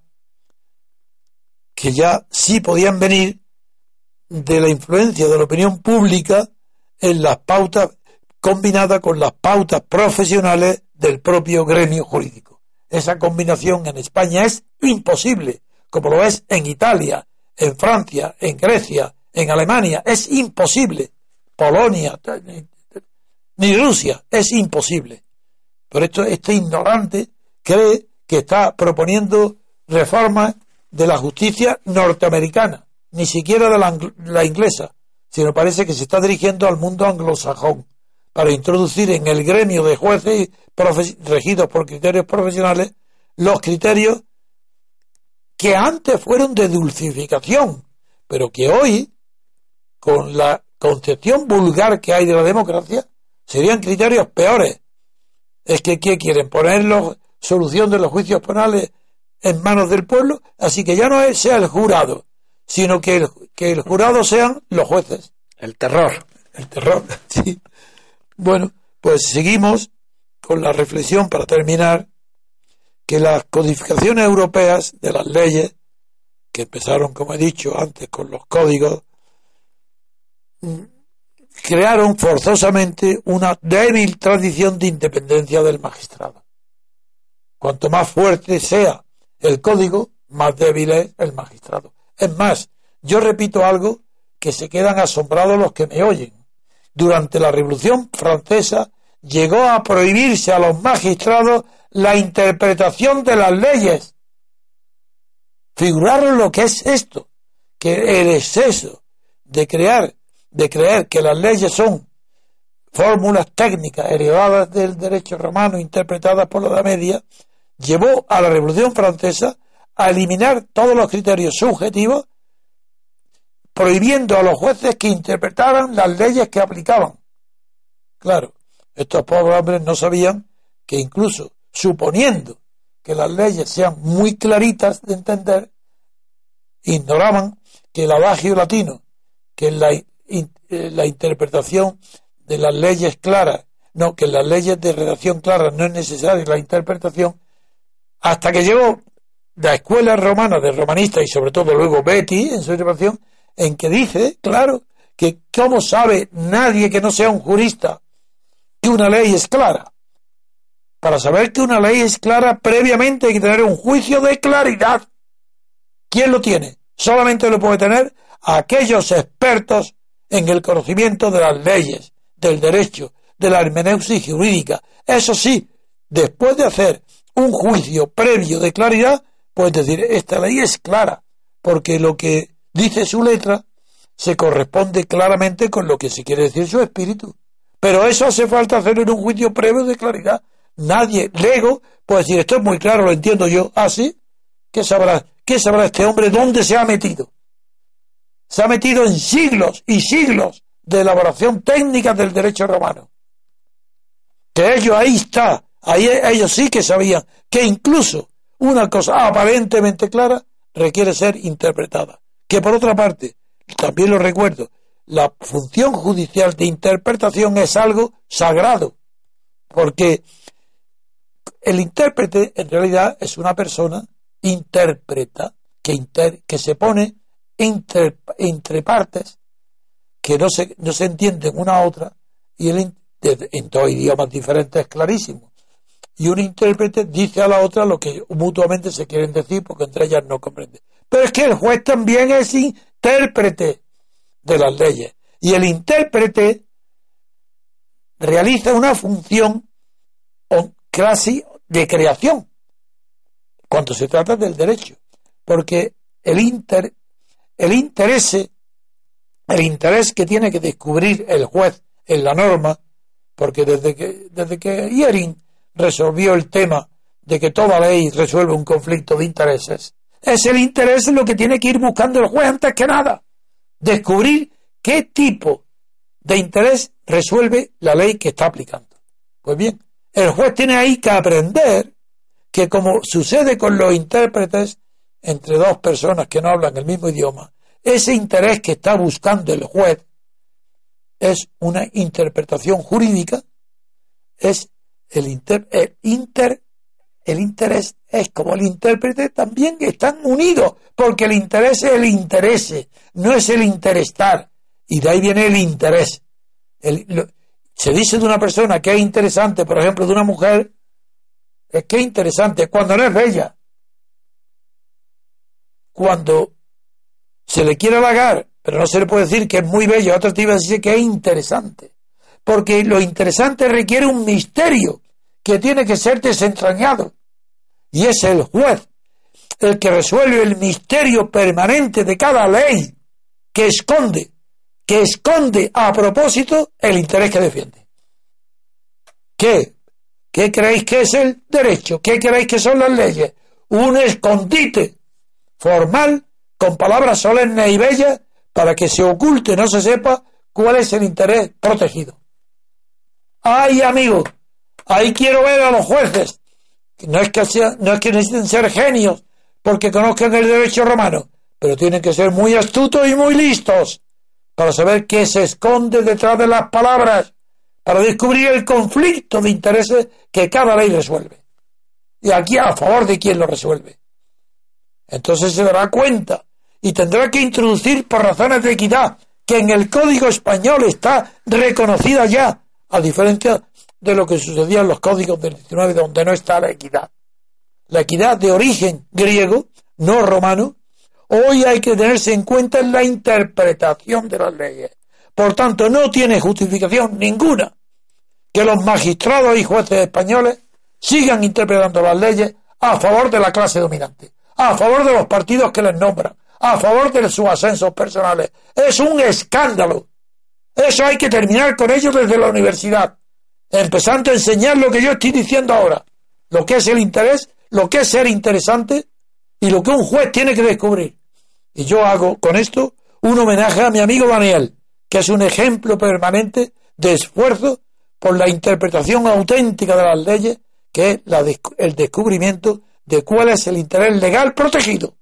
D: que ya sí podían venir de la influencia de la opinión pública en las pautas combinada con las pautas profesionales del propio gremio jurídico. Esa combinación en España es imposible, como lo es en Italia, en Francia, en Grecia, en Alemania, es imposible. Polonia, ni Rusia, es imposible. Por esto este ignorante cree que está proponiendo reformas de la justicia norteamericana, ni siquiera de la, inglesa, sino parece que se está dirigiendo al mundo anglosajón para introducir en el gremio de jueces regidos por criterios profesionales los criterios que antes fueron de dulcificación, pero que hoy, con la concepción vulgar que hay de la democracia, serían criterios peores. Es que ¿qué quieren? Poner la solución de los juicios penales en manos del pueblo, así que ya no sea el jurado, sino que el, que el jurado sean los jueces.
B: El terror.
D: El terror, [laughs] sí. Bueno, pues seguimos con la reflexión para terminar que las codificaciones europeas de las leyes, que empezaron, como he dicho antes, con los códigos, crearon forzosamente una débil tradición de independencia del magistrado. Cuanto más fuerte sea el código, más débil es el magistrado. Es más, Yo repito algo que se quedan asombrados los que me oyen. Durante la Revolución Francesa llegó a prohibirse a los magistrados la interpretación de las leyes. Figuraron lo que es esto, que el exceso de crear, de creer que las leyes son fórmulas técnicas heredadas del derecho romano interpretadas por la Edad Media, llevó a la Revolución Francesa a eliminar todos los criterios subjetivos, prohibiendo a los jueces que interpretaran las leyes que aplicaban. Claro, estos pobres hombres no sabían que incluso suponiendo que las leyes sean muy claritas de entender, ignoraban que el adagio latino, que la, eh, la interpretación de las leyes claras, no, que las leyes de redacción clara no es necesaria la interpretación, hasta que llegó la escuela romana de romanista y sobre todo luego Betty en su interpretación, en que dice, claro, que cómo sabe nadie que no sea un jurista que una ley es clara. Para saber que una ley es clara, previamente hay que tener un juicio de claridad. ¿Quién lo tiene? Solamente lo puede tener aquellos expertos en el conocimiento de las leyes, del derecho, de la hermenéutica jurídica. Eso sí, después de hacer un juicio previo de claridad, puedes decir, esta ley es clara, porque lo que dice su letra se corresponde claramente con lo que se quiere decir su espíritu. Pero eso hace falta hacer en un juicio previo de claridad. Nadie, lego, puede decir, esto es muy claro, lo entiendo yo. así ¿Ah, ¿Qué sabrá, ¿Qué sabrá este hombre dónde se ha metido? Se ha metido en siglos y siglos de elaboración técnica del derecho romano. Que ellos ahí está, ahí ellos sí que sabían que incluso una cosa aparentemente clara requiere ser interpretada. Que por otra parte, también lo recuerdo, la función judicial de interpretación es algo sagrado, porque el intérprete en realidad es una persona interpreta que, que se pone entre, partes que no se, no se entienden una a otra y el, en dos idiomas diferentes es clarísimo. Y un intérprete dice a la otra lo que mutuamente se quieren decir porque entre ellas no comprende. Pero es que el juez también es intérprete de las leyes. Y el intérprete realiza una función casi de creación cuando se trata del derecho. Porque el, inter, el interés el interés que tiene que descubrir el juez en la norma, porque desde que, desde que Iering resolvió el tema de que toda ley resuelve un conflicto de intereses, es el interés lo que tiene que ir buscando el juez antes que nada. Descubrir qué tipo de interés resuelve la ley que está aplicando. Pues bien, el juez tiene ahí que aprender que como sucede con los intérpretes entre dos personas que no hablan el mismo idioma, ese interés que está buscando el juez es una interpretación jurídica, es el, inter, el, inter, el interés es como el intérprete también están unidos, porque el interés es el interés, no es el interestar, y de ahí viene el interés. se dice de una persona que es interesante, por ejemplo, de una mujer, es que es interesante cuando no es bella. Cuando se le quiere halagar, pero no se le puede decir que es muy bello, otro te iba a decir que es interesante. Porque lo interesante requiere un misterio que tiene que ser desentrañado. Y es el juez el que resuelve el misterio permanente de cada ley que esconde, que esconde a propósito el interés que defiende. ¿Qué? ¿Qué creéis que es el derecho? ¿Qué creéis que son las leyes? Un escondite formal con palabras solemnes y bellas para que se oculte, no se sepa cuál es el interés protegido. ¡Ay, amigo! Ahí quiero ver a los jueces. No es que, no es que necesiten ser genios porque conozcan el derecho romano, pero tienen que ser muy astutos y muy listos para saber qué se esconde detrás de las palabras, para descubrir el conflicto de intereses que cada ley resuelve. Y aquí a favor de quién lo resuelve. Entonces se dará cuenta y tendrá que introducir por razones de equidad, que en el Código Español está reconocida ya, a diferencia de lo que sucedía en los códigos del 19, donde no está la equidad. La equidad de origen griego, no romano, Hoy hay que tenerse en cuenta en la interpretación de las leyes. Por tanto, no tiene justificación ninguna que los magistrados y jueces españoles sigan interpretando las leyes a favor de la clase dominante, a favor de los partidos que les nombran, a favor de sus ascensos personales. Es un escándalo. Eso hay que terminar con ello desde la universidad, empezando a enseñar lo que yo estoy diciendo ahora, lo que es el interés, lo que es ser interesante y lo que un juez tiene que descubrir. Y yo hago con esto un homenaje a mi amigo Daniel, que es un ejemplo permanente de esfuerzo por la interpretación auténtica de las leyes, que es el descubrimiento de cuál es el interés legal protegido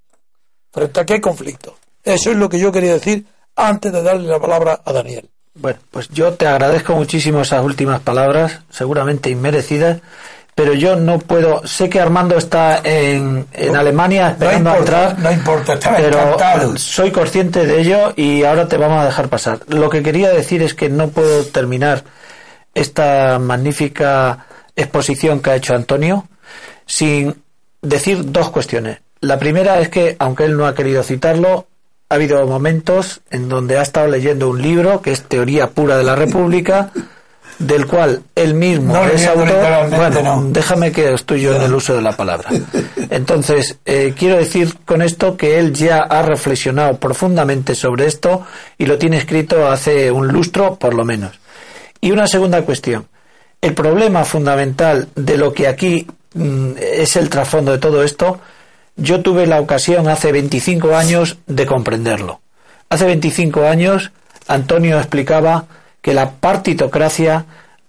D: frente a qué conflicto. Eso es lo que yo quería decir antes de darle la palabra a Daniel.
B: Bueno, pues yo te agradezco muchísimo esas últimas palabras, seguramente inmerecidas, pero yo no puedo. Sé que Armando está en, en Alemania esperando
D: no importa,
B: entrar.
D: No importa, está
B: pero
D: encantado.
B: soy consciente de ello y ahora te vamos a dejar pasar. Lo que quería decir es que no puedo terminar esta magnífica exposición que ha hecho Antonio sin decir dos cuestiones. La primera es que, aunque él no ha querido citarlo, ha habido momentos en donde ha estado leyendo un libro que es Teoría Pura de la República del cual él mismo
D: No,
B: es autor. Bueno,
D: no.
B: déjame que estoy yo en el uso de la palabra. Entonces, eh, quiero decir con esto que él ya ha reflexionado profundamente sobre esto y lo tiene escrito hace un lustro, por lo menos. Y una segunda cuestión. El problema fundamental de lo que aquí es el trasfondo de todo esto, yo tuve la ocasión hace 25 años de comprenderlo. Hace 25 años, Antonio explicaba que la partitocracia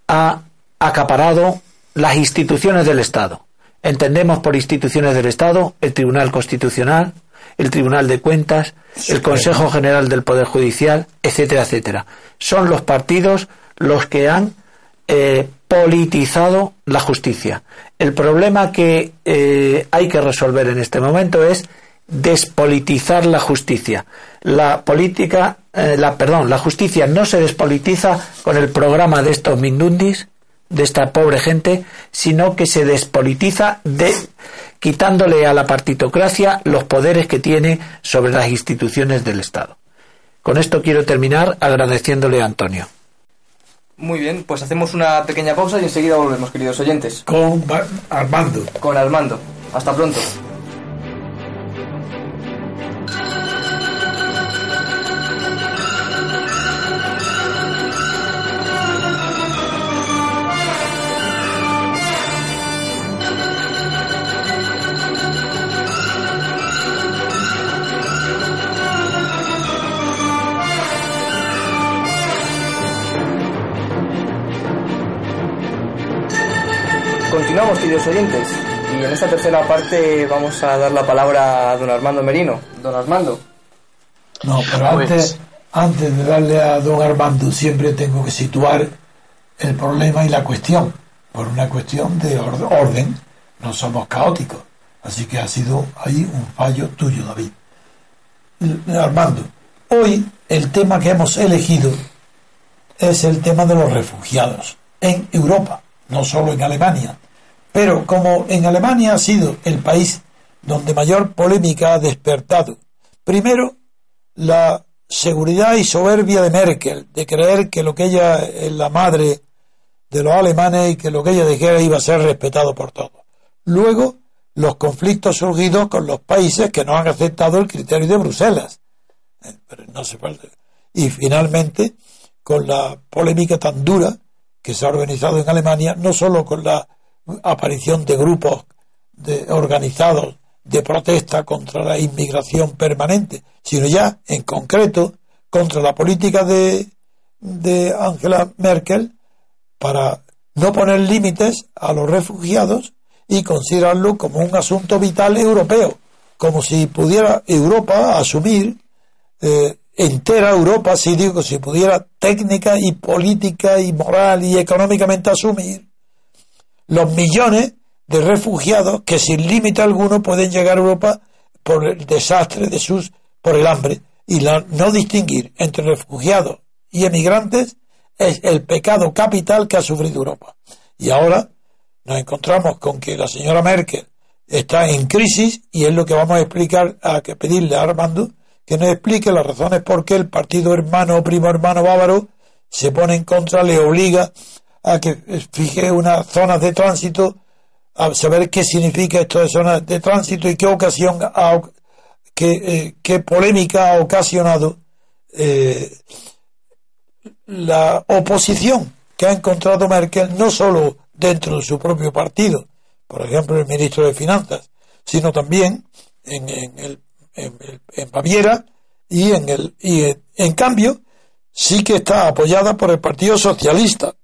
B: ha acaparado las instituciones del Estado. Entendemos por instituciones del Estado el Tribunal Constitucional, el Tribunal de Cuentas, el Consejo General del Poder Judicial, etcétera, etcétera. Son los partidos los que han eh, politizado la justicia. El problema que eh, hay que resolver en este momento es despolitizar la justicia. La política, eh, la perdón, la justicia no se despolitiza con el programa de estos mindundis, de esta pobre gente, sino que se despolitiza de quitándole a la partitocracia los poderes que tiene sobre las instituciones del Estado. Con esto quiero terminar agradeciéndole a Antonio.
A: Muy bien, pues hacemos una pequeña pausa y enseguida volvemos, queridos oyentes,
D: Con Armando.
A: con Armando. Hasta pronto. Continuamos, queridos oyentes, y en esta tercera parte vamos a dar la palabra a don Armando Merino. Don Armando.
D: No, pero
C: Pues-
D: antes, antes de darle a don Armando, siempre tengo que situar el problema y la cuestión. Por una cuestión de or- orden, no somos caóticos. Así que ha sido ahí un fallo tuyo, David. L- Armando, hoy el tema que hemos elegido es el tema de los refugiados en Europa, no solo en Alemania. Pero como en Alemania ha sido el país donde mayor polémica ha despertado, primero la seguridad y soberbia de Merkel, de creer que lo que ella es la madre de los alemanes y que lo que ella dijera iba a ser respetado por todos. Luego, los conflictos surgidos con los países que no han aceptado el criterio de Bruselas. Eh, Pero no. Y finalmente, con la polémica tan dura que se ha organizado en Alemania, no solo con la aparición de grupos de, organizados de protesta contra la inmigración permanente, sino ya en concreto contra la política de, de Angela Merkel para no poner límites a los refugiados y considerarlo como un asunto vital europeo, como si pudiera Europa asumir eh, entera Europa, si digo, si pudiera técnica y política y moral y económicamente asumir los millones de refugiados que sin límite alguno pueden llegar a Europa por el desastre de sus, por el hambre. Y la- no distinguir entre refugiados y emigrantes es el pecado capital que ha sufrido Europa. Y ahora nos encontramos con que la señora Merkel está en crisis y es lo que vamos a explicar, a que pedirle a Armando que nos explique las razones por qué el partido hermano o primo hermano bávaro se pone en contra, le obliga a que fije unas zonas de tránsito, a saber qué significa esto de zonas de tránsito y qué ocasión, ha, eh, qué polémica ha ocasionado eh, la oposición que ha encontrado Merkel no solo dentro de su propio partido, por ejemplo el ministro de Finanzas, sino también en, el, en, Baviera y en el y en cambio sí que está apoyada por el Partido Socialista.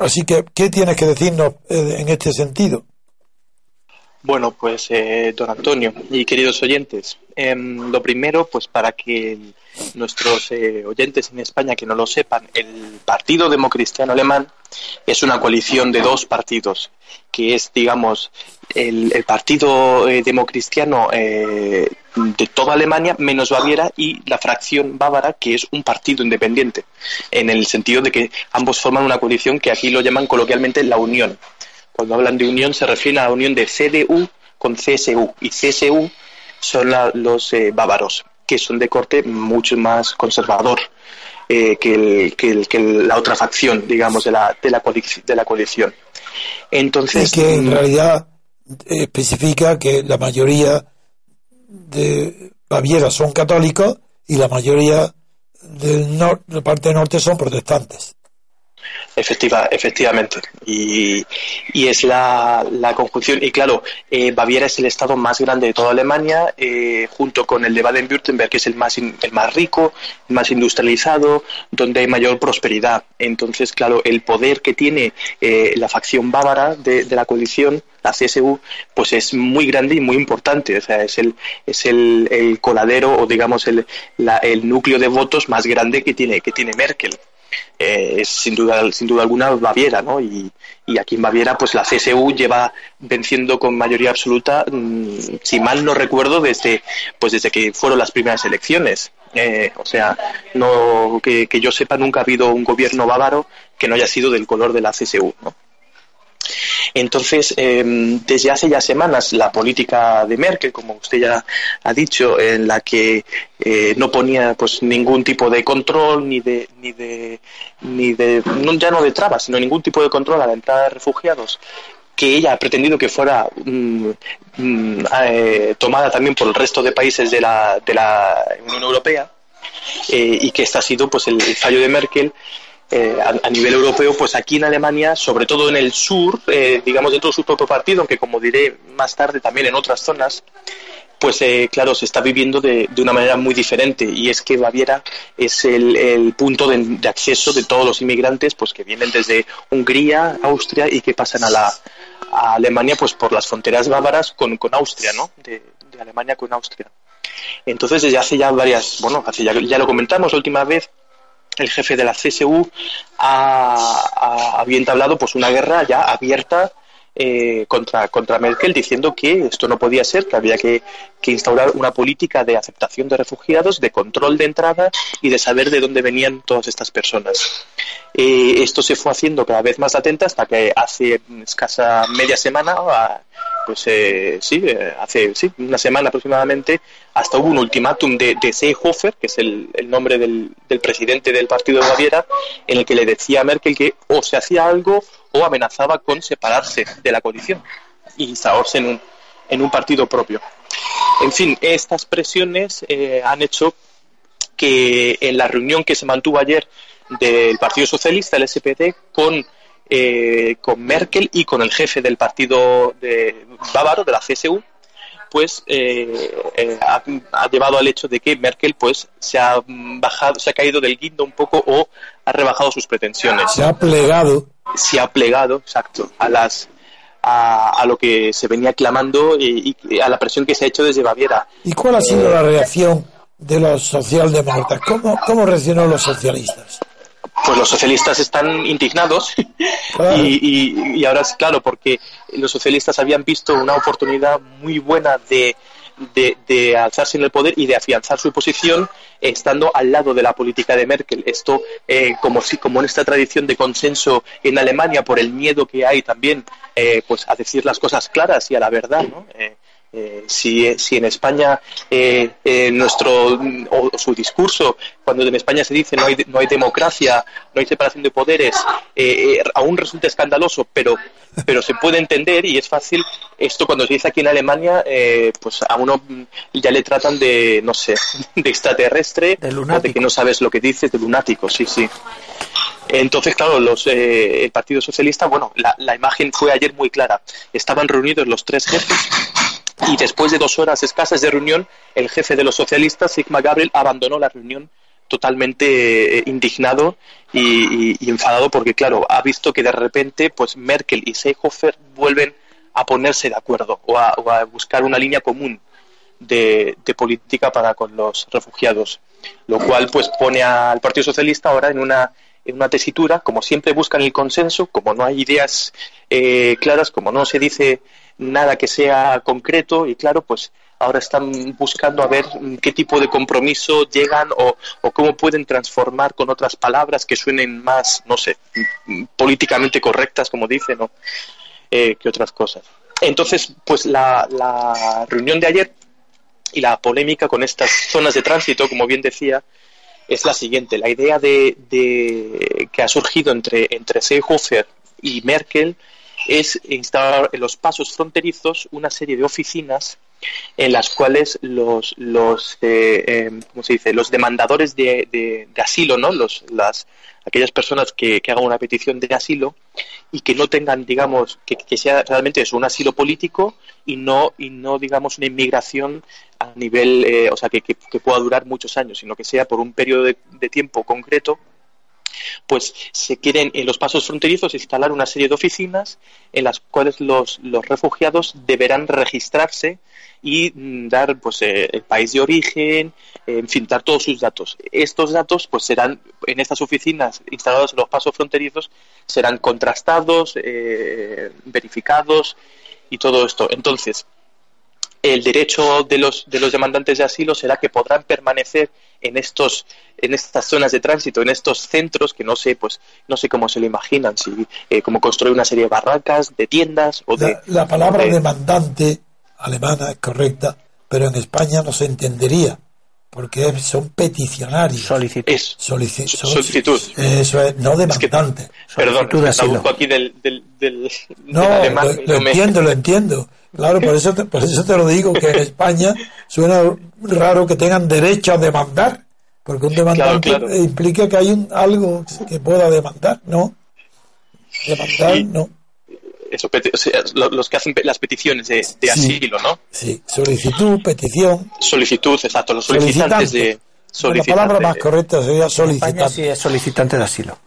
D: Así que, ¿qué tienes que decirnos eh, en este sentido?
C: Bueno, pues eh, don Antonio y queridos oyentes, em, lo primero, pues para que nuestros eh, oyentes en España que no lo sepan, el Partido Democristiano Alemán es una coalición de dos partidos, que es, digamos, el, Partido eh, Democristiano de toda Alemania menos Baviera y la fracción bávara, que es un partido independiente, en el sentido de que ambos forman una coalición que aquí lo llaman coloquialmente la Unión cuando hablan de unión se refieren a la unión de CDU con CSU y CSU son los eh, bávaros, que son de corte mucho más conservador eh, que, la otra facción, digamos, de la, de la, de la coalición. Entonces,
D: que en mm, realidad especifica que la mayoría de Baviera son católicos y la mayoría del norte, de la parte norte son protestantes.
C: Efectiva, efectivamente. Y, y es la, la, conjunción. Y claro, eh, Baviera es el estado más grande de toda Alemania, eh, junto con el de Baden-Württemberg, que es el más, el más rico, el más industrializado, donde hay mayor prosperidad. Entonces, claro, el poder que tiene eh, la facción bávara de, de, la coalición, la CSU, pues es muy grande y muy importante. O sea, es el, es el, el coladero o, digamos, el, la, el núcleo de votos más grande que tiene, que tiene Merkel. Eh, es sin duda, sin duda alguna Baviera, ¿no? Y, aquí en Baviera, pues la CSU lleva venciendo con mayoría absoluta, mm, si mal no recuerdo, desde, pues desde que fueron las primeras elecciones. Eh, o sea, no, que, que yo sepa, nunca ha habido un gobierno bávaro que no haya sido del color de la CSU, ¿no? Entonces, em, desde hace ya semanas, la política de Merkel, como usted ya ha dicho, en la que eh, no ponía pues ningún tipo de control ni de ni de ni de no, ya no de trabas, sino ningún tipo de control a la entrada de refugiados que ella ha pretendido que fuera mm, mm, eh, tomada también por el resto de países de la, de la Unión Europea eh, y que este ha sido pues el fallo de Merkel eh, a, nivel europeo, pues aquí en Alemania, sobre todo en el sur, eh, digamos dentro de su propio partido, aunque como diré más tarde también en otras zonas, pues eh, claro, se está viviendo de, de, una manera muy diferente y es que Baviera es el, punto de, acceso de todos los inmigrantes pues que vienen desde Hungría, Austria y que pasan a la a Alemania pues por las fronteras bávaras con, con Austria, ¿no? De, de, Alemania con Austria. Entonces desde hace ya varias, bueno, hace ya, ya lo comentamos la última vez, el jefe de la CSU ha, había entablado pues una guerra ya abierta eh, contra, contra Merkel diciendo que esto no podía ser, que había que, instaurar una política de aceptación de refugiados, de control de entrada y de saber de dónde venían todas estas personas. Eh, esto se fue haciendo cada vez más atenta hasta que hace escasa media semana pues eh, sí, eh, hace sí, una semana aproximadamente, hasta hubo un ultimátum de, de Seehofer, que es el, nombre del, presidente del partido de Baviera, en el que le decía a Merkel que o se hacía algo o amenazaba con separarse de la coalición y instaurarse en un, en un partido propio. En fin, estas presiones eh, han hecho que en la reunión que se mantuvo ayer del Partido Socialista, el SPD, con eh, con Merkel y con el jefe del partido de bávaro, de la CSU, pues eh, eh, ha, llevado al hecho de que Merkel pues se ha bajado, se ha caído del guindo un poco o ha rebajado sus pretensiones.
D: Se ha plegado.
C: Se ha plegado, exacto, a las a, lo que se venía clamando y, a la presión que se ha hecho desde Baviera.
D: ¿Y cuál ha sido la reacción de los socialdemócratas? ¿Cómo, cómo reaccionaron los socialistas?
C: Pues los socialistas están indignados [laughs] y, y, ahora es claro porque los socialistas habían visto una oportunidad muy buena de, de, alzarse en el poder y de afianzar su posición estando al lado de la política de Merkel. Esto, eh, como, si, como en esta tradición de consenso en Alemania, por el miedo que hay también eh, pues a decir las cosas claras y a la verdad. ¿no? Eh, eh, si, si, en España eh, eh, nuestro o, su discurso, cuando en España se dice no hay, no hay democracia, no hay separación de poderes, aún resulta escandaloso, pero, pero se puede entender y es fácil. Esto cuando se dice aquí en Alemania, pues a uno ya le tratan de, no sé, de extraterrestre,
B: de,
C: o de que no sabes lo que dice, de lunático, sí, sí. Entonces, claro, los, el Partido Socialista, bueno, la, la imagen fue ayer muy clara. Estaban reunidos los tres jefes y después de dos horas escasas de reunión, el jefe de los socialistas, Sigmar Gabriel, abandonó la reunión totalmente eh, indignado y, enfadado porque, claro, ha visto que de repente pues Merkel y Seehofer vuelven a ponerse de acuerdo o a, buscar una línea común de, política para con los refugiados, lo cual pues pone al Partido Socialista ahora en una en una tesitura, como siempre buscan el consenso, como no hay ideas eh, claras, como no se dice nada que sea concreto y claro, pues ahora están buscando a ver qué tipo de compromiso llegan o, cómo pueden transformar con otras palabras que suenen más, no sé, políticamente correctas, como dicen. Eh, que otras cosas. Entonces, pues la, la reunión de ayer y la polémica con estas zonas de tránsito, como bien decía, es la siguiente. La idea de, de que ha surgido entre, entre Seehofer y Merkel es instalar en los pasos fronterizos una serie de oficinas en las cuales los, los eh, em, ¿cómo se dice? los demandadores de, de, asilo, ¿no? Los, las, aquellas personas que, que, hagan una petición de asilo y que no tengan, digamos, que, que sea realmente eso, un asilo político y no, y no digamos, una inmigración a nivel, eh, o sea, que, que, pueda durar muchos años, sino que sea por un periodo de tiempo concreto pues se quieren en los pasos fronterizos instalar una serie de oficinas en las cuales los, los refugiados deberán registrarse y mm, dar pues eh, el país de origen, en fin, dar todos sus datos. Estos datos pues serán en estas oficinas instaladas en los pasos fronterizos serán contrastados, eh, verificados y todo esto. Entonces, el derecho de los, de los demandantes de asilo será que podrán permanecer en estos en estas zonas de tránsito, en estos centros que no sé pues no sé cómo se lo imaginan, si eh, como construir una serie de barracas, de tiendas o de
D: la palabra demandante alemana es correcta, pero en España no se entendería porque son peticionarios.
B: Solicitud.
C: solicitud.
D: Eso es, no demandante.
C: perdón, aquí del, del, del,
D: no, lo, entiendo, lo entiendo. Claro, por eso, te, por eso te lo digo, que en [laughs] España suena raro que tengan derecho a demandar, porque un demandante implica que hay un, algo que pueda demandar, ¿no? Demandar, no.
C: Eso, los que hacen las peticiones de, asilo, ¿no?
D: Sí, solicitud, petición.
C: Solicitud, exacto, los solicitantes de...
D: la palabra más correcta sería solicitante.
B: sí es solicitante de asilo.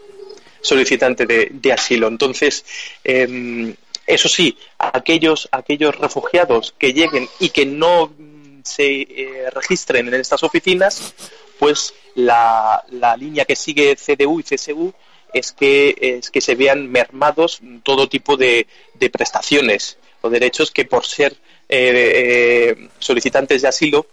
C: Solicitante de, de asilo. Entonces, eh, eso sí, aquellos, aquellos refugiados que lleguen y que no mm, se eh, registren en estas oficinas, pues la, la, línea que sigue CDU y CSU es que, es que se vean mermados todo tipo de, de prestaciones o derechos que por ser eh, eh, solicitantes de asilo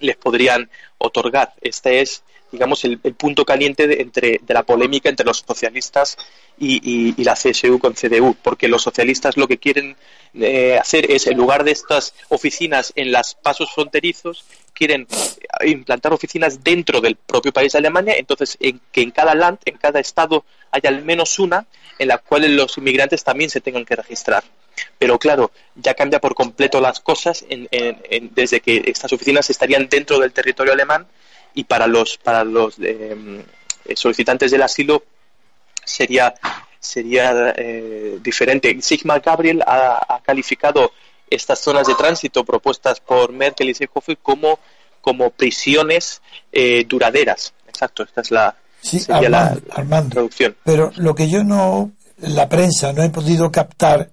C: les podrían otorgar. Este es digamos, el, punto caliente de, entre, de la polémica entre los socialistas y, la CSU con CDU, porque los socialistas lo que quieren eh, hacer es, en lugar de estas oficinas en los pasos fronterizos, quieren implantar oficinas dentro del propio país de Alemania, entonces en, que en cada land, en cada estado, haya al menos una en la cual los inmigrantes también se tengan que registrar. Pero claro, ya cambia por completo las cosas desde que estas oficinas estarían dentro del territorio alemán y para los para los eh, solicitantes del asilo sería sería eh, diferente. Sigmar Gabriel ha, calificado estas zonas de tránsito propuestas por Merkel y Seehofer como como prisiones eh, duraderas. Exacto, esta es la,
D: la traducción. Pero lo que yo no, la prensa no he podido captar,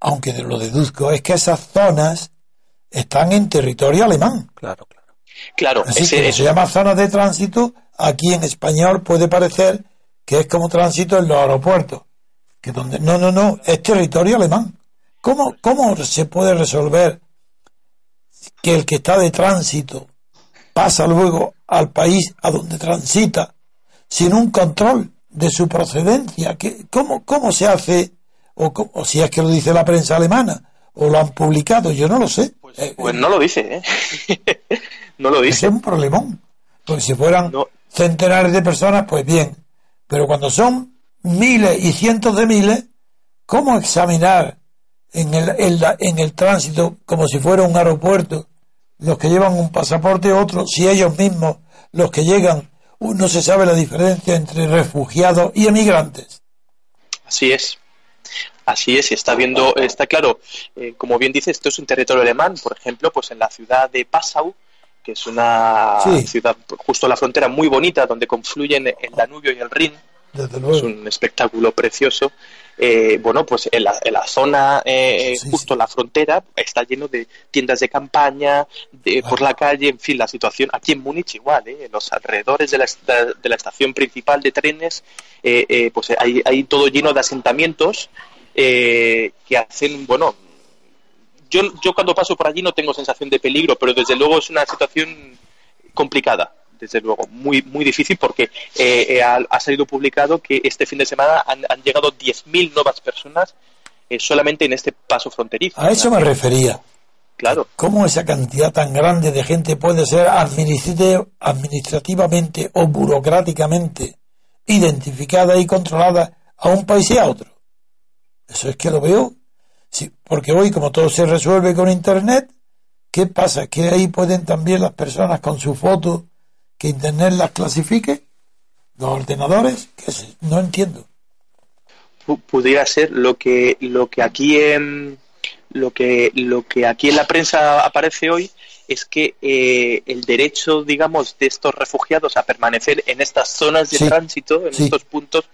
D: aunque lo deduzco, es que esas zonas están en territorio alemán.
B: Claro, claro.
C: Claro,
D: Así que se llama zona de tránsito, aquí en español puede parecer que es como tránsito en los aeropuertos. Que donde, no, no, no, es territorio alemán. ¿Cómo, ¿Cómo se puede resolver que el que está de tránsito pasa luego al país a donde transita sin un control de su procedencia. ¿Qué, cómo, ¿Cómo se hace? O, o, si es que lo dice la prensa alemana, o lo han publicado, yo no lo sé.
C: Pues, eh, pues no lo dice, ¿eh? [laughs] no lo dice.
D: Es un problemón. Pues si fueran centenares de personas, pues bien. Pero cuando son miles y cientos de miles, ¿cómo examinar en el, en, en el tránsito como si fuera un aeropuerto los que llevan un pasaporte otro, si ellos mismos, los que llegan, no se sabe la diferencia entre refugiados y emigrantes?
C: Así es. Así es, está viendo, está claro, eh, como bien dice, esto es un territorio alemán, por ejemplo, pues en la ciudad de Passau, que es una ciudad justo a la frontera muy bonita, donde confluyen el Danubio y el Rin, es un espectáculo precioso. Eh, bueno, pues en la, zona, eh, justo la frontera, está lleno de tiendas de campaña, de, por la calle, en fin, la situación aquí en Múnich igual, eh, en los alrededores de la, de la estación principal de trenes, pues hay, hay todo lleno de asentamientos que hacen, bueno, yo, yo cuando paso por allí no tengo sensación de peligro, pero desde luego es una situación complicada desde luego, muy, muy difícil porque eh, eh, ha, salido publicado que este fin de semana han, llegado 10.000 nuevas personas eh, solamente en este paso fronterizo.
D: A eso me refería.
C: Claro.
D: ¿Cómo esa cantidad tan grande de gente puede ser administrativamente o burocráticamente identificada y controlada a un país y a otro? Eso es que lo veo. Sí, porque hoy, como todo se resuelve con Internet, ¿qué pasa? Que ahí pueden también las personas con su foto que Internet las clasifique? ¿Los ordenadores? ¿Qué No entiendo.
C: pudiera ser lo que, lo que aquí en lo que, lo que aquí en la prensa aparece hoy es que eh, el derecho, digamos, de estos refugiados a permanecer en estas zonas de tránsito, en estos puntos,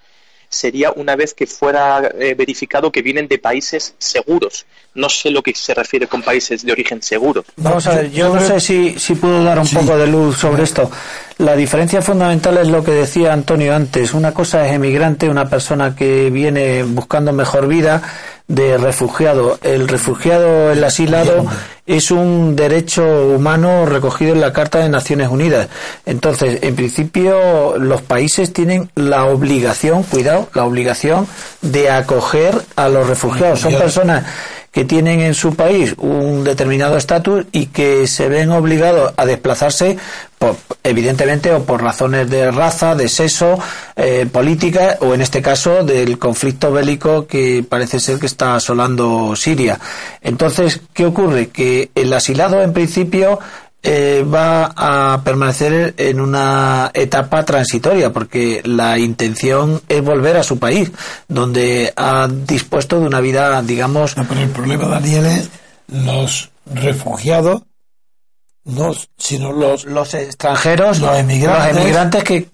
C: sería una vez que fuera eh, verificado que vienen de países seguros. No sé lo que se refiere con países de origen seguro.
B: Vamos a ver, yo no sé si, si puedo dar un poco de luz sobre esto. La diferencia fundamental es lo que decía Antonio antes. Una cosa es emigrante, una persona que viene buscando mejor vida, de refugiado. El refugiado, el asilado, es un derecho humano recogido en la Carta de Naciones Unidas. Entonces, en principio, los países tienen la obligación, cuidado, la obligación de acoger a los refugiados. Son personas que tienen en su país un determinado estatus y que se ven obligados a desplazarse, por, evidentemente, o por razones de raza, de sexo, eh, política, o en este caso del conflicto bélico que parece ser que está asolando Siria. Entonces, ¿qué ocurre? Que el asilado, en principio, eh, va a permanecer en una etapa transitoria porque la intención es volver a su país donde ha dispuesto de una vida digamos
D: pero el problema Daniel es los refugiados no sino los
B: los extranjeros
D: los emigrantes,
B: que,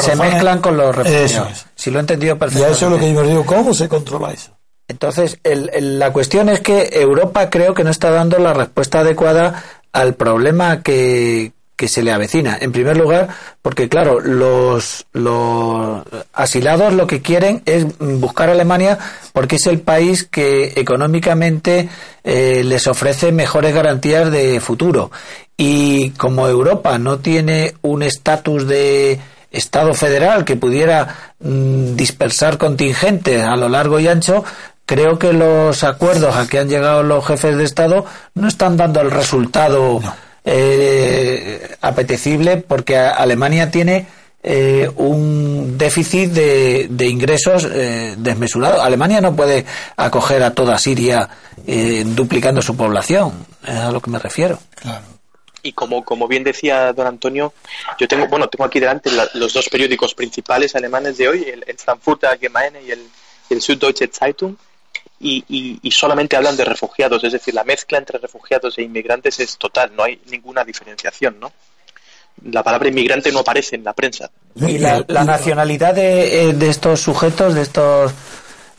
B: se mezclan con los refugiados. si lo he entendido perfectamente
D: y eso es lo que yo digo cómo se controla eso
B: entonces, la cuestión es que Europa creo que no está dando la respuesta adecuada al problema que, que se le avecina. En primer lugar, porque claro, los, los asilados lo que quieren es buscar Alemania porque es el país que económicamente eh, les ofrece mejores garantías de futuro. Y como Europa no tiene un estatus de Estado federal que pudiera mm, dispersar contingentes a lo largo y ancho, creo que los acuerdos a que han llegado los jefes de Estado no están dando el resultado eh, apetecible porque Alemania tiene eh, un déficit de, ingresos eh, desmesurado. Alemania no puede acoger a toda Siria duplicando su población, es a lo que me refiero.
C: Y como, como bien decía don Antonio, yo tengo, bueno, tengo aquí delante los dos periódicos principales alemanes de hoy, el, Frankfurter Allgemeine y el, el Süddeutsche Zeitung, y, y, solamente hablan de refugiados, es decir, la mezcla entre refugiados e inmigrantes es total, no hay ninguna diferenciación, ¿no? La palabra inmigrante no aparece en la prensa.
B: ¿Y la, nacionalidad de, eh, de, estos sujetos, de estos